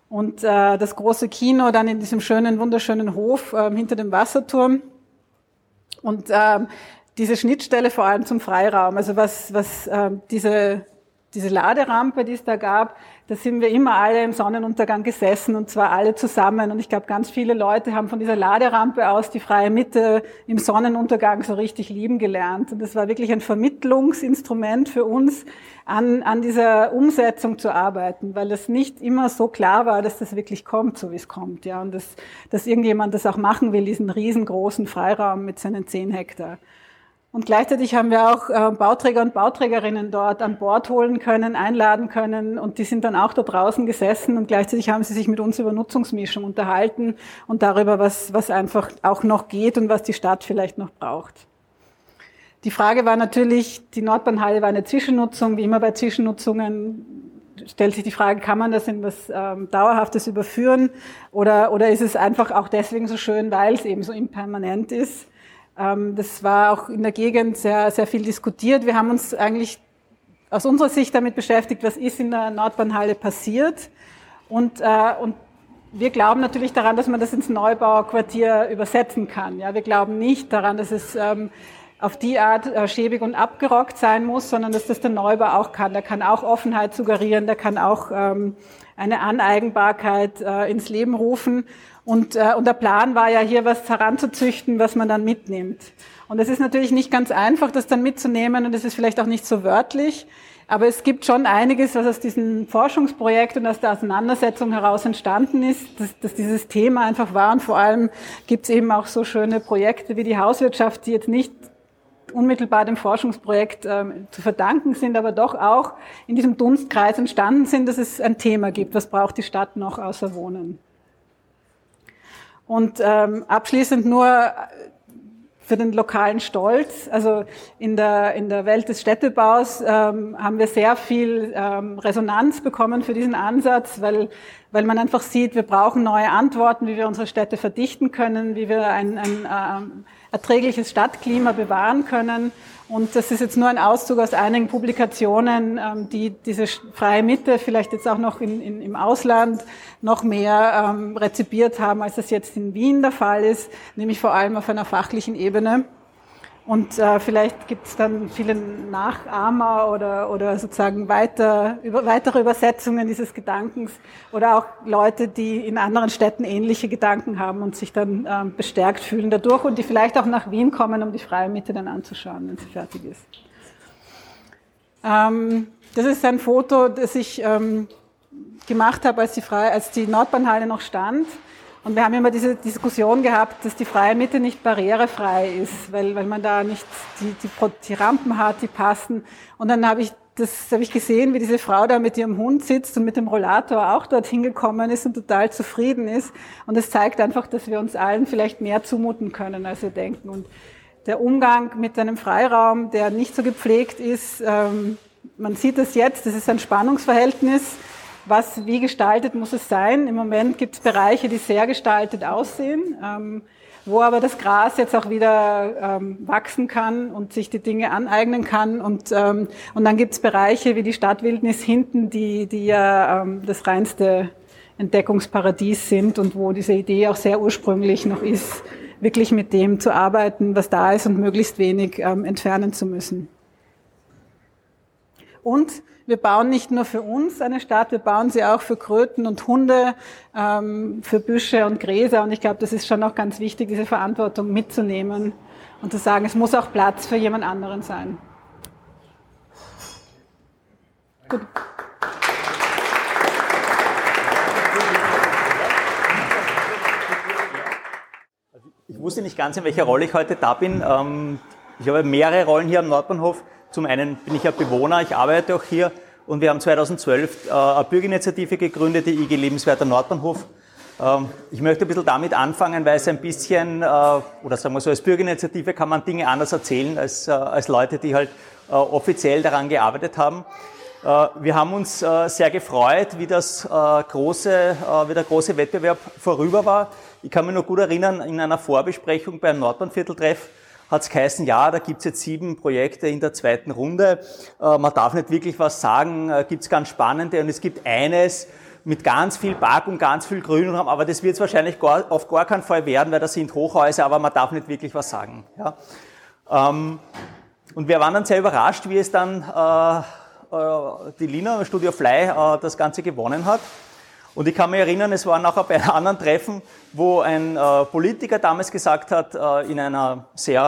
Und äh, das große Kino dann in diesem schönen, wunderschönen Hof äh, hinter dem Wasserturm. Und äh, diese Schnittstelle vor allem zum Freiraum, also was, was äh, diese, diese Laderampe, die es da gab, da sind wir immer alle im Sonnenuntergang gesessen und zwar alle zusammen. Und ich glaube, ganz viele Leute haben von dieser Laderampe aus die freie Mitte im Sonnenuntergang so richtig lieben gelernt. Und das war wirklich ein Vermittlungsinstrument für uns, an, an dieser Umsetzung zu arbeiten, weil es nicht immer so klar war, dass das wirklich kommt, so wie es kommt. Ja, und dass, dass irgendjemand das auch machen will, diesen riesengroßen Freiraum mit seinen zehn Hektar. Und gleichzeitig haben wir auch äh, Bauträger und Bauträgerinnen dort an Bord holen können, einladen können und die sind dann auch da draußen gesessen und gleichzeitig haben sie sich mit uns über Nutzungsmischung unterhalten und darüber, was, was einfach auch noch geht und was die Stadt vielleicht noch braucht. Die Frage war natürlich, die Nordbahnhalle war eine Zwischennutzung, wie immer bei Zwischennutzungen stellt sich die Frage, kann man das in was ähm, Dauerhaftes überführen oder, oder ist es einfach auch deswegen so schön, weil es eben so impermanent ist? Ähm, das war auch in der Gegend sehr, sehr viel diskutiert. Wir haben uns eigentlich aus unserer Sicht damit beschäftigt, was ist in der Nordbahnhalle passiert. Und, äh, und wir glauben natürlich daran, dass man das ins Neubauquartier übersetzen kann. Ja, wir glauben nicht daran, dass es ähm, auf die Art äh, schäbig und abgerockt sein muss, sondern dass das der Neubau auch kann. Der kann auch Offenheit suggerieren, der kann auch ähm, eine Aneigenbarkeit äh, ins Leben rufen. Und, äh, und der Plan war ja hier was heranzuzüchten, was man dann mitnimmt. Und es ist natürlich nicht ganz einfach, das dann mitzunehmen und es ist vielleicht auch nicht so wörtlich. Aber es gibt schon einiges, was aus diesem Forschungsprojekt und aus der Auseinandersetzung heraus entstanden ist, dass, dass dieses Thema einfach war. Und vor allem gibt es eben auch so schöne Projekte wie die Hauswirtschaft, die jetzt nicht unmittelbar dem Forschungsprojekt ähm, zu verdanken sind, aber doch auch in diesem Dunstkreis entstanden sind, dass es ein Thema gibt. Was braucht die Stadt noch außer Wohnen? Und ähm, abschließend nur für den lokalen Stolz. Also in der, in der Welt des Städtebaus ähm, haben wir sehr viel ähm, Resonanz bekommen für diesen Ansatz, weil, weil man einfach sieht, wir brauchen neue Antworten, wie wir unsere Städte verdichten können, wie wir ein, ein ähm, erträgliches Stadtklima bewahren können. Und das ist jetzt nur ein Auszug aus einigen Publikationen, ähm, die diese freie Mitte vielleicht jetzt auch noch in, in, im Ausland noch mehr ähm, rezipiert haben, als das jetzt in Wien der Fall ist, nämlich vor allem auf einer fachlichen Ebene. Und äh, vielleicht gibt es dann viele Nachahmer oder, oder sozusagen weiter, über, weitere Übersetzungen dieses Gedankens oder auch Leute, die in anderen Städten ähnliche Gedanken haben und sich dann äh, bestärkt fühlen dadurch und die vielleicht auch nach Wien kommen, um die freie Mitte dann anzuschauen, wenn sie fertig ist. Ähm, das ist ein Foto, das ich ähm, gemacht habe, als die, freie, als die Nordbahnhalle noch stand. Und wir haben immer diese Diskussion gehabt, dass die freie Mitte nicht barrierefrei ist, weil, weil man da nicht die, die, die Rampen hat, die passen. Und dann habe ich das habe ich gesehen, wie diese Frau da mit ihrem Hund sitzt und mit dem Rollator auch dorthin gekommen ist und total zufrieden ist. Und es zeigt einfach, dass wir uns allen vielleicht mehr zumuten können, als wir denken. Und der Umgang mit einem Freiraum, der nicht so gepflegt ist, ähm, man sieht es jetzt, das ist ein Spannungsverhältnis was, wie gestaltet muss es sein? Im Moment gibt es Bereiche, die sehr gestaltet aussehen, ähm, wo aber das Gras jetzt auch wieder ähm, wachsen kann und sich die Dinge aneignen kann. Und, ähm, und dann gibt es Bereiche wie die Stadtwildnis hinten, die, die ja ähm, das reinste Entdeckungsparadies sind und wo diese Idee auch sehr ursprünglich noch ist, wirklich mit dem zu arbeiten, was da ist und möglichst wenig ähm, entfernen zu müssen. Und wir bauen nicht nur für uns eine Stadt, wir bauen sie auch für Kröten und Hunde, ähm, für Büsche und Gräser. Und ich glaube, das ist schon auch ganz wichtig, diese Verantwortung mitzunehmen und zu sagen, es muss auch Platz für jemand anderen sein. Gut. Ich wusste nicht ganz, in welcher Rolle ich heute da bin. Ähm, ich habe mehrere Rollen hier am Nordbahnhof. Zum einen bin ich ja Bewohner, ich arbeite auch hier und wir haben 2012 äh, eine Bürgerinitiative gegründet, die IG Lebenswerter Nordbahnhof. Ähm, ich möchte ein bisschen damit anfangen, weil es ein bisschen, äh, oder sagen wir so, als Bürgerinitiative kann man Dinge anders erzählen als, äh, als Leute, die halt offiziell daran gearbeitet haben. Wir haben uns sehr gefreut, wie, das große, wie der große Wettbewerb vorüber war. Ich kann mich noch gut erinnern, in einer Vorbesprechung beim Nordbahnvierteltreff hat es geheißen, ja, da gibt's jetzt sieben Projekte in der zweiten Runde. Äh, man darf nicht wirklich was sagen, äh, gibt's ganz spannende und es gibt eines mit ganz viel Park und ganz viel Grünraum, aber das wird es wahrscheinlich gar, auf gar keinen Fall werden, weil das sind Hochhäuser, aber man darf nicht wirklich was sagen. Ja. Ähm, und wir waren dann sehr überrascht, wie es dann äh, die Lina Studio Fly das Ganze gewonnen hat. Und ich kann mich erinnern, es war nachher bei einem anderen Treffen, wo ein äh, Politiker damals gesagt hat, äh, in einer sehr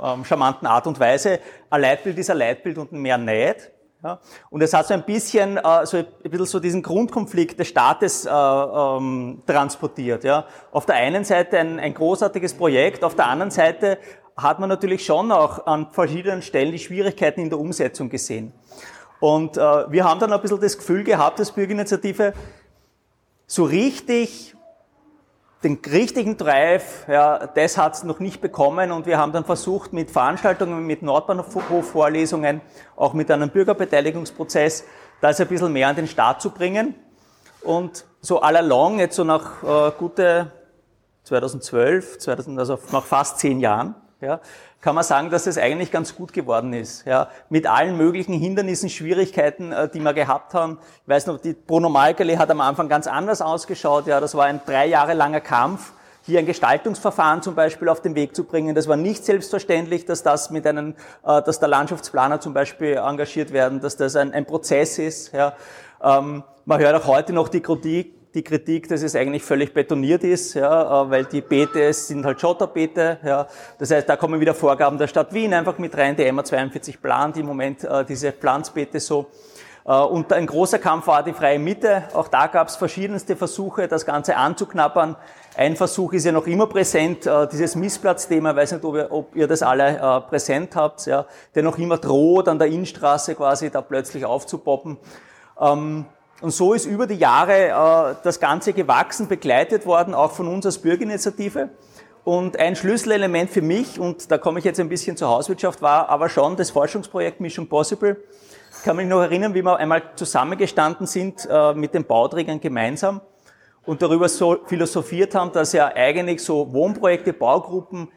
äh, ähm, charmanten Art und Weise, ein Leitbild ist ein Leitbild und mehr Neid. Ja? Und es hat so ein bisschen, äh, so ein bisschen so diesen Grundkonflikt des Staates äh, ähm, transportiert. Ja? Auf der einen Seite ein, ein großartiges Projekt, auf der anderen Seite hat man natürlich schon auch an verschiedenen Stellen die Schwierigkeiten in der Umsetzung gesehen. Und äh, wir haben dann ein bisschen das Gefühl gehabt, als Bürgerinitiative, so richtig den richtigen Drive, ja, das hat es noch nicht bekommen und wir haben dann versucht mit Veranstaltungen, mit Nordbahnhof-Vorlesungen, auch mit einem Bürgerbeteiligungsprozess, das ein bisschen mehr an den Start zu bringen. Und so all along, jetzt so nach äh, gute 2012, 2000, also nach fast zehn Jahren, ja, kann man sagen, dass es eigentlich ganz gut geworden ist. Ja, mit allen möglichen Hindernissen, Schwierigkeiten, äh, die wir gehabt haben. Ich weiß noch, die Bruno Malkele hat am Anfang ganz anders ausgeschaut. Ja, das war ein drei Jahre langer Kampf hier ein Gestaltungsverfahren zum Beispiel auf den Weg zu bringen. Das war nicht selbstverständlich, dass das mit einem, äh, dass der Landschaftsplaner zum Beispiel engagiert werden, dass das ein, ein Prozess ist. Ja. Ähm, man hört auch heute noch die Kritik, die Kritik, dass es eigentlich völlig betoniert ist, ja, äh, weil die Beete sind halt Schotterbeete. Ja. Das heißt, da kommen wieder Vorgaben der Stadt Wien einfach mit rein. Die MA 42 plant im Moment äh, diese Pflanzbeete so. Äh, und ein großer Kampf war die freie Mitte. Auch da gab es verschiedenste Versuche, das Ganze anzuknappern. Ein Versuch ist ja noch immer präsent, äh, dieses Missplatzthema, ich weiß nicht, ob ihr, ob ihr das alle äh, präsent habt, ja, der noch immer droht, an der Innenstraße quasi da plötzlich aufzupoppen. Ähm, und so ist über die Jahre das Ganze gewachsen, begleitet worden, auch von uns als Bürgerinitiative. Und ein Schlüsselelement für mich, und da komme ich jetzt ein bisschen zur Hauswirtschaft, war aber schon das Forschungsprojekt Mission Possible, ich kann mich noch erinnern, wie wir einmal zusammengestanden sind äh, mit den Bauträgern gemeinsam und darüber so philosophiert haben, dass ja eigentlich so Wohnprojekte, Baugruppen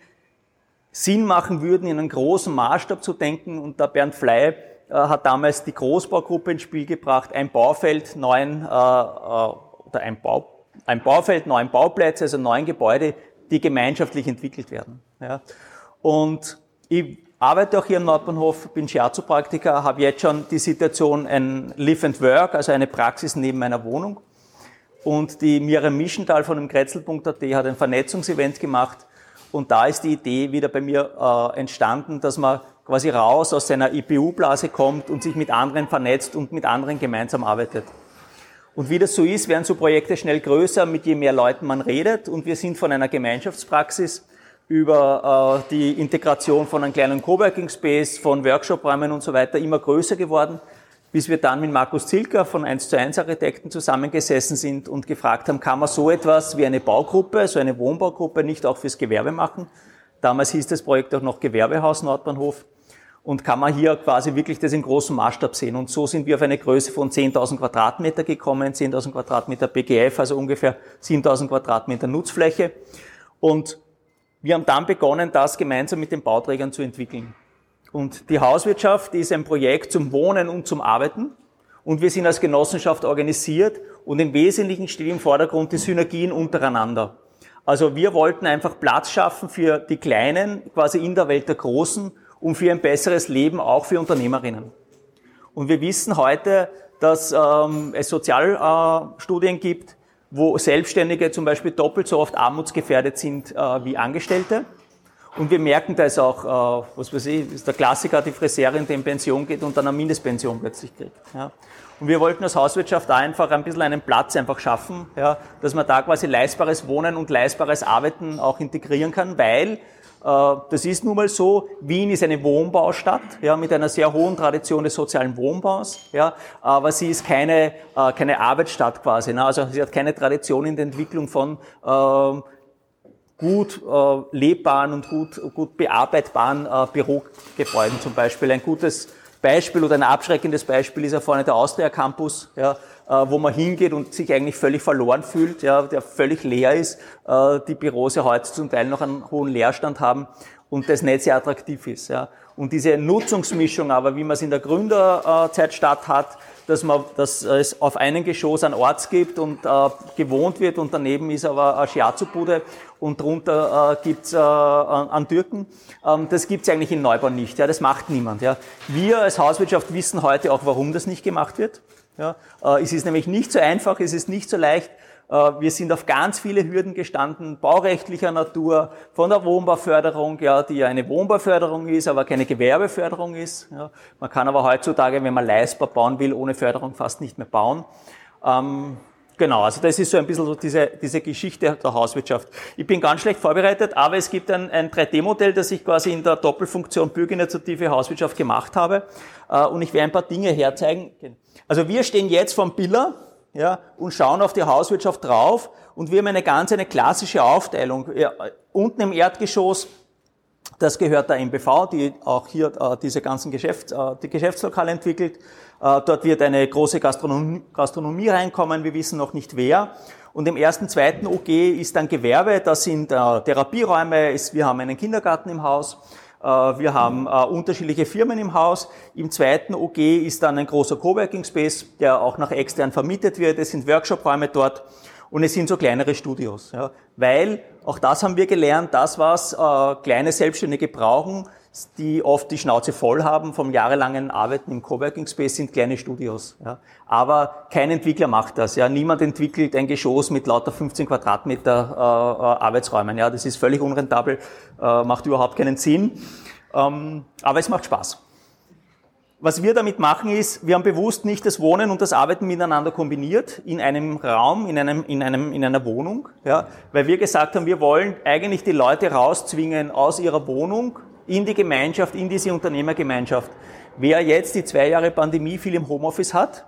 Sinn machen würden, in einem großen Maßstab zu denken. Und der Bernd Fley äh, hat damals die Großbaugruppe ins Spiel gebracht, ein Baufeld, neun, äh, äh, oder ein, Bau, ein Baufeld, neun Bauplätze, also neun Gebäude, die gemeinschaftlich entwickelt werden. Ja. Und ich arbeite auch hier im Nordbahnhof, bin Shiatsu-Praktiker, habe jetzt schon die Situation ein Live and Work, also eine Praxis neben meiner Wohnung. Und die Miriam Mischenthal von dem Kretzel.at hat ein Vernetzungsevent gemacht. Und da ist die Idee wieder bei mir äh, entstanden, dass man quasi raus aus seiner IPU-Blase kommt und sich mit anderen vernetzt und mit anderen gemeinsam arbeitet. Und wie das so ist, werden so Projekte schnell größer, mit je mehr Leuten man redet. Und wir sind von einer Gemeinschaftspraxis über äh, die Integration von einem kleinen Coworking Space, von Workshop-Räumen und so weiter immer größer geworden, bis wir dann mit Markus Zilker von 1 zu 1 Architekten zusammengesessen sind und gefragt haben, kann man so etwas wie eine Baugruppe, so eine Wohnbaugruppe nicht auch fürs Gewerbe machen? Damals hieß das Projekt auch noch Gewerbehaus Nordbahnhof. Und kann man hier quasi wirklich das in großem Maßstab sehen. Und so sind wir auf eine Größe von 10.000 Quadratmeter gekommen, 10.000 Quadratmeter BGF, also ungefähr 7.000 Quadratmeter Nutzfläche. Und wir haben dann begonnen, das gemeinsam mit den Bauträgern zu entwickeln. Und die Hauswirtschaft ist ein Projekt zum Wohnen und zum Arbeiten. Und wir sind als Genossenschaft organisiert und im Wesentlichen steht im Vordergrund die Synergien untereinander. Also wir wollten einfach Platz schaffen für die Kleinen, quasi in der Welt der Großen, und für ein besseres Leben auch für Unternehmerinnen. Und wir wissen heute, dass ähm, es Sozialstudien äh, gibt, wo Selbstständige zum Beispiel doppelt so oft armutsgefährdet sind äh, wie Angestellte. Und wir merken das auch, äh, was weiß ich, ist der Klassiker, die Friseurin, die in Pension geht und dann eine Mindestpension plötzlich kriegt. Ja. Und wir wollten als Hauswirtschaft da einfach ein bisschen einen Platz einfach schaffen, ja, dass man da quasi leistbares Wohnen und leistbares Arbeiten auch integrieren kann, weil das ist nun mal so. Wien ist eine Wohnbaustadt, ja, mit einer sehr hohen Tradition des sozialen Wohnbaus, ja, aber sie ist keine, äh, keine Arbeitsstadt quasi. Ne? Also sie hat keine Tradition in der Entwicklung von äh, gut äh, lebbaren und gut, gut bearbeitbaren äh, Bürogebäuden zum Beispiel. Ein gutes Beispiel oder ein abschreckendes Beispiel ist ja vorne der Austria Campus, ja, äh, wo man hingeht und sich eigentlich völlig verloren fühlt, ja, der völlig leer ist, äh, die Büros ja heute zum Teil noch einen hohen Leerstand haben und das nicht sehr attraktiv ist. Ja. Und diese Nutzungsmischung aber, wie man es in der Gründerzeitstadt hat, dass, man, dass es auf einem Geschoss ein Ort gibt und äh, gewohnt wird und daneben ist aber eine Shiatsu-Bude und drunter äh, gibt's äh, an Türken. Ähm, das gibt's eigentlich in Neubau nicht. Ja, das macht niemand. Ja. Wir als Hauswirtschaft wissen heute auch, warum das nicht gemacht wird. Ja, äh, es ist nämlich nicht so einfach, es ist nicht so leicht. Äh, wir sind auf ganz viele Hürden gestanden, baurechtlicher Natur, von der Wohnbauförderung, ja, die ja eine Wohnbauförderung ist, aber keine Gewerbeförderung ist. Ja. Man kann aber heutzutage, wenn man leistbar bauen will, ohne Förderung fast nicht mehr bauen. Ähm, Genau, also das ist so ein bisschen so diese, diese Geschichte der Hauswirtschaft. Ich bin ganz schlecht vorbereitet, aber es gibt ein, ein 3D-Modell, das ich quasi in der Doppelfunktion Bürgerinitiative Hauswirtschaft gemacht habe. Äh, und ich werde ein paar Dinge herzeigen. Also wir stehen jetzt vom Biller ja, und schauen auf die Hauswirtschaft drauf und wir haben eine ganz eine klassische Aufteilung. Ja, unten im Erdgeschoss Das gehört der MBV, die auch hier äh, diese ganzen Geschäfts-, äh, die Geschäftslokale entwickelt. Äh, dort wird eine große Gastronomie, Gastronomie reinkommen, wir wissen noch nicht wer. Und im ersten, zweiten OG ist dann Gewerbe, das sind äh, Therapieräume, ist, wir haben einen Kindergarten im Haus, wir haben äh, unterschiedliche Firmen im Haus. Im zweiten OG ist dann ein großer Coworking Space, der auch nach extern vermietet wird. Es sind Workshop-Räume dort und es sind so kleinere Studios. Weil, auch das haben wir gelernt, das, was äh, kleine Selbstständige brauchen, die oft die Schnauze voll haben vom jahrelangen Arbeiten im Coworking Space, sind kleine Studios. Ja. Aber kein Entwickler macht das. Ja. Niemand entwickelt ein Geschoss mit lauter 15 Quadratmeter äh, äh, Arbeitsräumen. Ja. Das ist völlig unrentabel, äh, macht überhaupt keinen Sinn. Ähm, aber es macht Spaß. Was wir damit machen ist, wir haben bewusst nicht das Wohnen und das Arbeiten miteinander kombiniert in einem Raum, in, einem, in, einem, in einer Wohnung, ja, weil wir gesagt haben, wir wollen eigentlich die Leute rauszwingen aus ihrer Wohnung in die Gemeinschaft, in diese Unternehmergemeinschaft. Wer jetzt die zwei Jahre Pandemie viel im Homeoffice hat,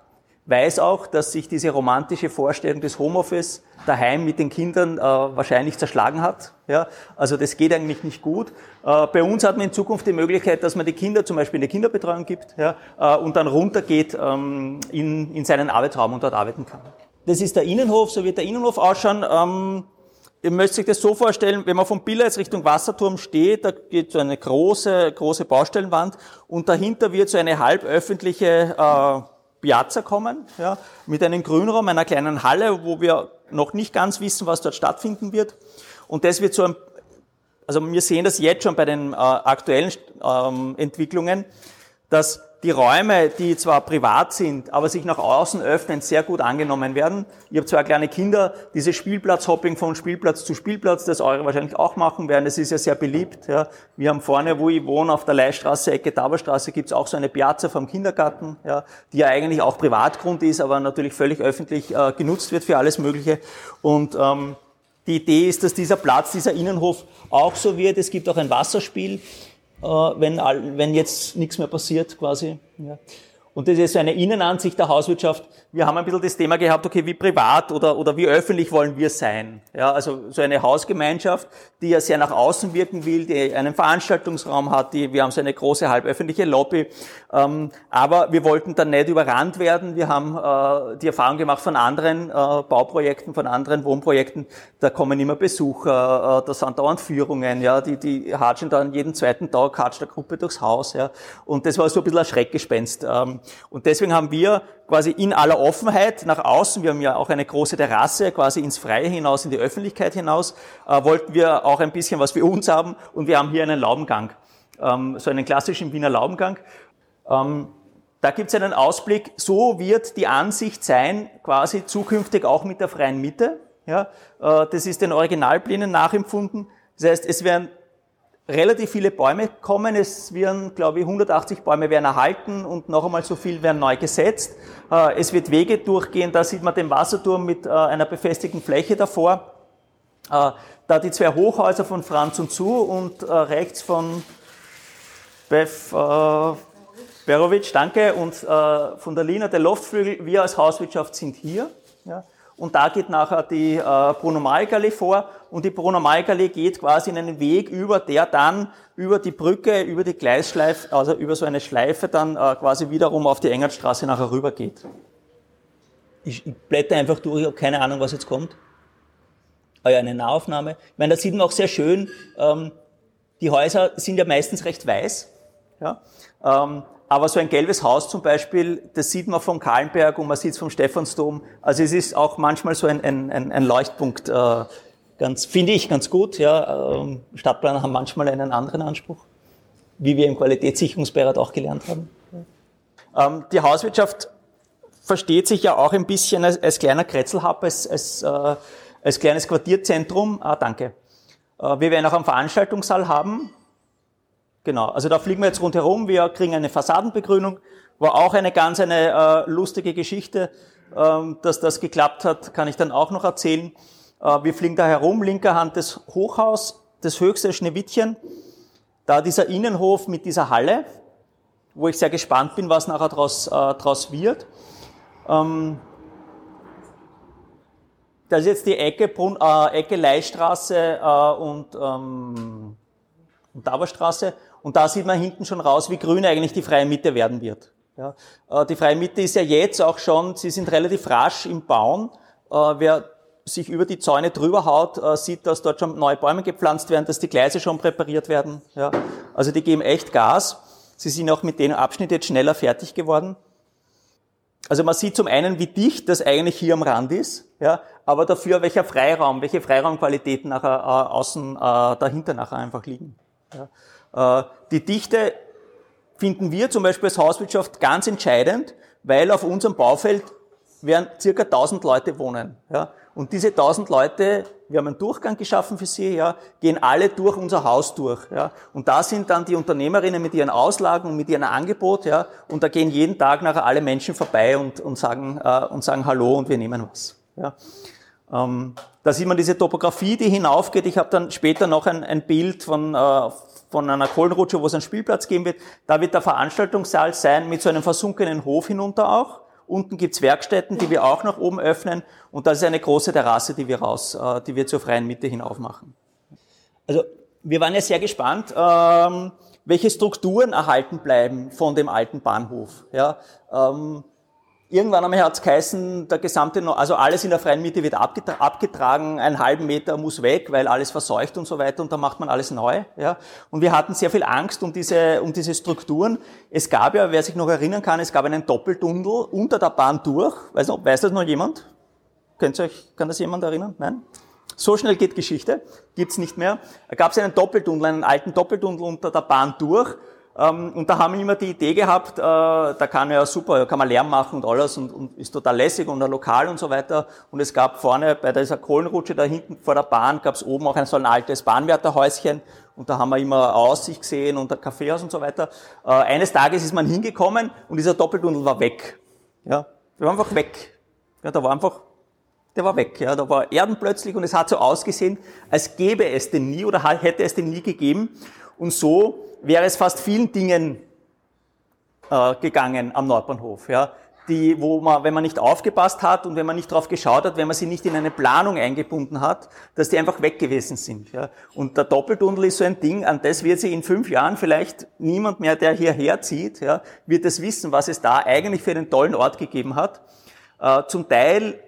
weiß auch, dass sich diese romantische Vorstellung des Homeoffice daheim mit den Kindern äh, wahrscheinlich zerschlagen hat. Ja, also das geht eigentlich nicht gut. Äh, bei uns hat man in Zukunft die Möglichkeit, dass man die Kinder zum Beispiel eine Kinderbetreuung gibt ja, äh, und dann runtergeht ähm, in, in seinen Arbeitsraum und dort arbeiten kann. Das ist der Innenhof, so wird der Innenhof ausschauen. Ähm, Ihr müsst sich das so vorstellen, wenn man vom Biller jetzt Richtung Wasserturm steht, da geht so eine große, große Baustellenwand und dahinter wird so eine halböffentliche äh, Piazza kommen, ja, mit einem Grünraum, einer kleinen Halle, wo wir noch nicht ganz wissen, was dort stattfinden wird. Und das wird so ein, also wir sehen das jetzt schon bei den äh, aktuellen ähm, Entwicklungen, dass die Räume, die zwar privat sind, aber sich nach außen öffnen, sehr gut angenommen werden. Ich habe zwei kleine Kinder, dieses Spielplatzhopping von Spielplatz zu Spielplatz, das eure wahrscheinlich auch machen werden, das ist ja sehr beliebt. Ja. Wir haben vorne, wo ich wohne, auf der Leihstraße, Ecke Taberstraße, gibt es auch so eine Piazza vom Kindergarten, ja, die ja eigentlich auch Privatgrund ist, aber natürlich völlig öffentlich äh, genutzt wird für alles Mögliche. Und ähm, die Idee ist, dass dieser Platz, dieser Innenhof auch so wird. Es gibt auch ein Wasserspiel. Äh, wenn, wenn jetzt nichts mehr passiert quasi. Ja. Und das ist so eine Innenansicht der Hauswirtschaft. Wir haben ein bisschen das Thema gehabt, okay, wie privat oder, oder wie öffentlich wollen wir sein? Ja, also so eine Hausgemeinschaft, die ja sehr nach außen wirken will, die einen Veranstaltungsraum hat, die, wir haben so eine große halböffentliche Lobby. Ähm, aber wir wollten dann nicht überrannt werden. Wir haben äh, die Erfahrung gemacht von anderen äh, Bauprojekten, von anderen Wohnprojekten. Da kommen immer Besucher, äh, da sind dauernd Führungen, ja, die, die hatschen dann jeden zweiten Tag, hatscht der Gruppe durchs Haus, ja. Und das war so ein bisschen ein Schreckgespenst. Ähm, und deswegen haben wir quasi in aller Offenheit nach außen, wir haben ja auch eine große Terrasse, quasi ins Freie hinaus, in die Öffentlichkeit hinaus, äh, wollten wir auch ein bisschen was für uns haben und wir haben hier einen Laubengang, ähm, so einen klassischen Wiener Laubengang. Ähm, da gibt es einen Ausblick, so wird die Ansicht sein, quasi zukünftig auch mit der freien Mitte. Ja, äh, das ist den Originalplänen nachempfunden. Das heißt, es werden relativ viele Bäume kommen. Es werden, glaube ich, 180 Bäume werden erhalten und noch einmal so viel werden neu gesetzt. Äh, es wird Wege durchgehen. Da sieht man den Wasserturm mit äh, einer befestigten Fläche davor. Äh, da die zwei Hochhäuser von Franz und Zu und rechts von Bev Berovic, danke, und von der Lina der Loftflügel. Wir als Hauswirtschaft sind hier. Ja und da geht nachher die äh, Bruno-Malgallee vor und die Bruno-Malgallee geht quasi in einen Weg über, der dann über die Brücke, über die Gleisschleife, also über so eine Schleife dann äh, quasi wiederum auf die Engertstraße nachher rüber geht. Ich, ich blätter einfach durch, ich habe keine Ahnung, was jetzt kommt. Ah ja, eine Nahaufnahme. Ich meine, da sieht man auch sehr schön, ähm, die Häuser sind ja meistens recht weiß. Ja? Ähm, aber so ein gelbes Haus zum Beispiel, das sieht man vom Kahlenberg und man sieht es vom Stephansdom. Also es ist auch manchmal so ein, ein, ein Leuchtpunkt, äh, ganz, finde ich ganz gut. Ja. Ähm, Stadtplaner haben manchmal einen anderen Anspruch, wie wir im Qualitätssicherungsbeirat auch gelernt haben. Ähm, die Hauswirtschaft versteht sich ja auch ein bisschen als, als kleiner Kretzelhub, als, als, äh, als kleines Quartierzentrum. Ah, danke. Äh, wir werden auch einen Veranstaltungssaal haben, Genau, also da fliegen wir jetzt rundherum, wir kriegen eine Fassadenbegrünung, war auch eine ganz eine äh, lustige Geschichte, ähm, dass das geklappt hat, kann ich dann auch noch erzählen. Äh, wir fliegen da herum, linker Hand das Hochhaus, das höchste Schneewittchen, da dieser Innenhof mit dieser Halle, wo ich sehr gespannt bin, was nachher draus, äh, draus wird. Ähm, das ist jetzt die Ecke, Brun äh, Ecke Leihstraße äh, und ähm, und Dauerstraße. Und da sieht man hinten schon raus, wie grün eigentlich die freie Mitte werden wird. Ja, äh, die freie Mitte ist ja jetzt auch schon, sie sind relativ rasch im Bauen. Äh, wer sich über die Zäune drüber haut, äh, sieht, dass dort schon neue Bäume gepflanzt werden, dass die Gleise schon präpariert werden. Ja, also die geben echt Gas. Sie sind auch mit dem Abschnitt jetzt schneller fertig geworden. Also man sieht zum einen, wie dicht das eigentlich hier am Rand ist, ja, aber dafür welcher Freiraum, welche Freiraumqualitäten nachher äh, außen äh, dahinter nachher einfach liegen. Ja. Äh, die Dichte finden wir zum Beispiel als Hauswirtschaft ganz entscheidend, weil auf unserem Baufeld werden circa 1000 Leute wohnen. Und diese 1000 Leute, wir haben einen Durchgang geschaffen für sie, gehen alle durch unser Haus durch. Und da sind dann die Unternehmerinnen mit ihren Auslagen und mit ihrem Angebot, und da gehen jeden Tag nachher alle Menschen vorbei und, und, sagen, äh, und sagen Hallo und wir nehmen was. Ja. Ähm, da sieht man diese Topografie, die hinaufgeht. Ich habe dann später noch ein, ein Bild von, äh, von einer Kohlenrutsche, wo es einen Spielplatz geben wird. Da wird der Veranstaltungssaal sein mit so einem versunkenen Hof hinunter auch. Unten gibt's Werkstätten, die wir auch nach oben öffnen. Und das ist eine große Terrasse, die wir raus, äh, die wir zur freien Mitte hinauf machen. Also wir waren ja sehr gespannt, ähm, welche Strukturen erhalten bleiben von dem alten Bahnhof. Ja, ähm, Irgendwann einmal hat es geheißen, der gesamte, also alles in der freien Mitte wird abgetragen, einen halben Meter muss weg, weil alles verseucht und so weiter und da macht man alles neu. Ja. Und wir hatten sehr viel Angst um diese, um diese Strukturen. Es gab ja, wer sich noch erinnern kann, es gab einen Doppeltunnel unter der Bahn durch. Weiß, noch, weiß das noch jemand? Könnt ihr euch, kann das jemand erinnern? Nein? So schnell geht Geschichte, gibt's nicht mehr. Da gab es einen Doppeltunnel, einen alten Doppeltunnel unter der Bahn durch und da haben wir immer die Idee gehabt, äh, da kann ja super, kann man Lärm machen und alles und, und ist total lässig und ein Lokal und so weiter. Und es gab vorne bei dieser Kohlenrutsche da hinten vor der Bahn, gab es oben auch ein so ein altes Bahnwärterhäuschen und da haben wir immer Aussicht gesehen und ein Kaffeehaus und so weiter. Äh, eines Tages ist man hingekommen und dieser Doppeltunnel war weg. Ja, der war einfach weg. Ja, da war einfach der war weg. Ja, da war Erden plötzlich und es hat so ausgesehen, als gäbe es den nie oder hätte es den nie gegeben. Und so wäre es fast vielen Dingen äh, gegangen am Nordbahnhof, ja, die, wo man, wenn man nicht aufgepasst hat und wenn man nicht drauf geschaut hat, wenn man sie nicht in eine Planung eingebunden hat, dass die einfach weg gewesen sind. Ja. Und der Doppeltunnel ist so ein Ding, an das wird sich in fünf Jahren vielleicht niemand mehr, der hierher zieht, ja, wird es wissen, was es da eigentlich für einen tollen Ort gegeben hat. Äh, zum Teil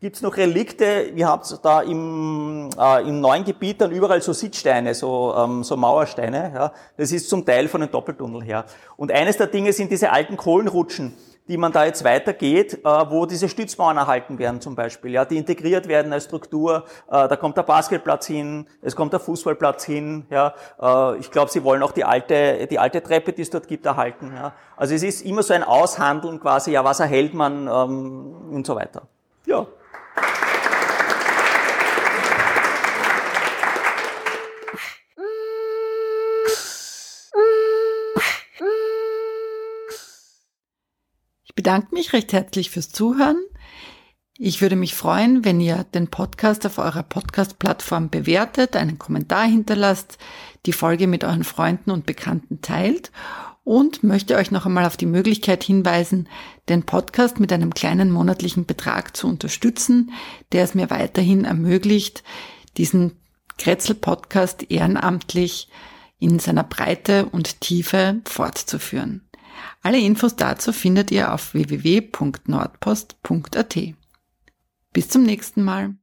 gibt's noch Relikte. Wir haben da im, äh, im neuen Gebiet dann überall so Sitzsteine, so, ähm, so Mauersteine. Ja. Das ist zum Teil von den Doppeltunnel her. Und eines der Dinge sind diese alten Kohlenrutschen, die man da jetzt weitergeht, äh, wo diese Stützmauern erhalten werden zum Beispiel, ja, die integriert werden als Struktur. Äh, da kommt der Basketplatz hin, es kommt der Fußballplatz hin. Ja. Äh, ich glaube, sie wollen auch die alte, die alte Treppe, die es dort gibt, erhalten. Ja. Also es ist immer so ein Aushandeln quasi, ja, was erhält man ähm, und so weiter. Ja. Ich bedanke mich recht herzlich fürs Zuhören. Ich würde mich freuen, wenn ihr den Podcast auf eurer Podcast-Plattform bewertet, einen Kommentar hinterlasst, die Folge mit euren Freunden und Bekannten teilt und möchte euch noch einmal auf die Möglichkeit hinweisen, den Podcast mit einem kleinen monatlichen Betrag zu unterstützen, der es mir weiterhin ermöglicht, diesen Kretzel-Podcast ehrenamtlich in seiner Breite und Tiefe fortzuführen. Alle Infos dazu findet ihr auf www.nordpost.at. Bis zum nächsten Mal.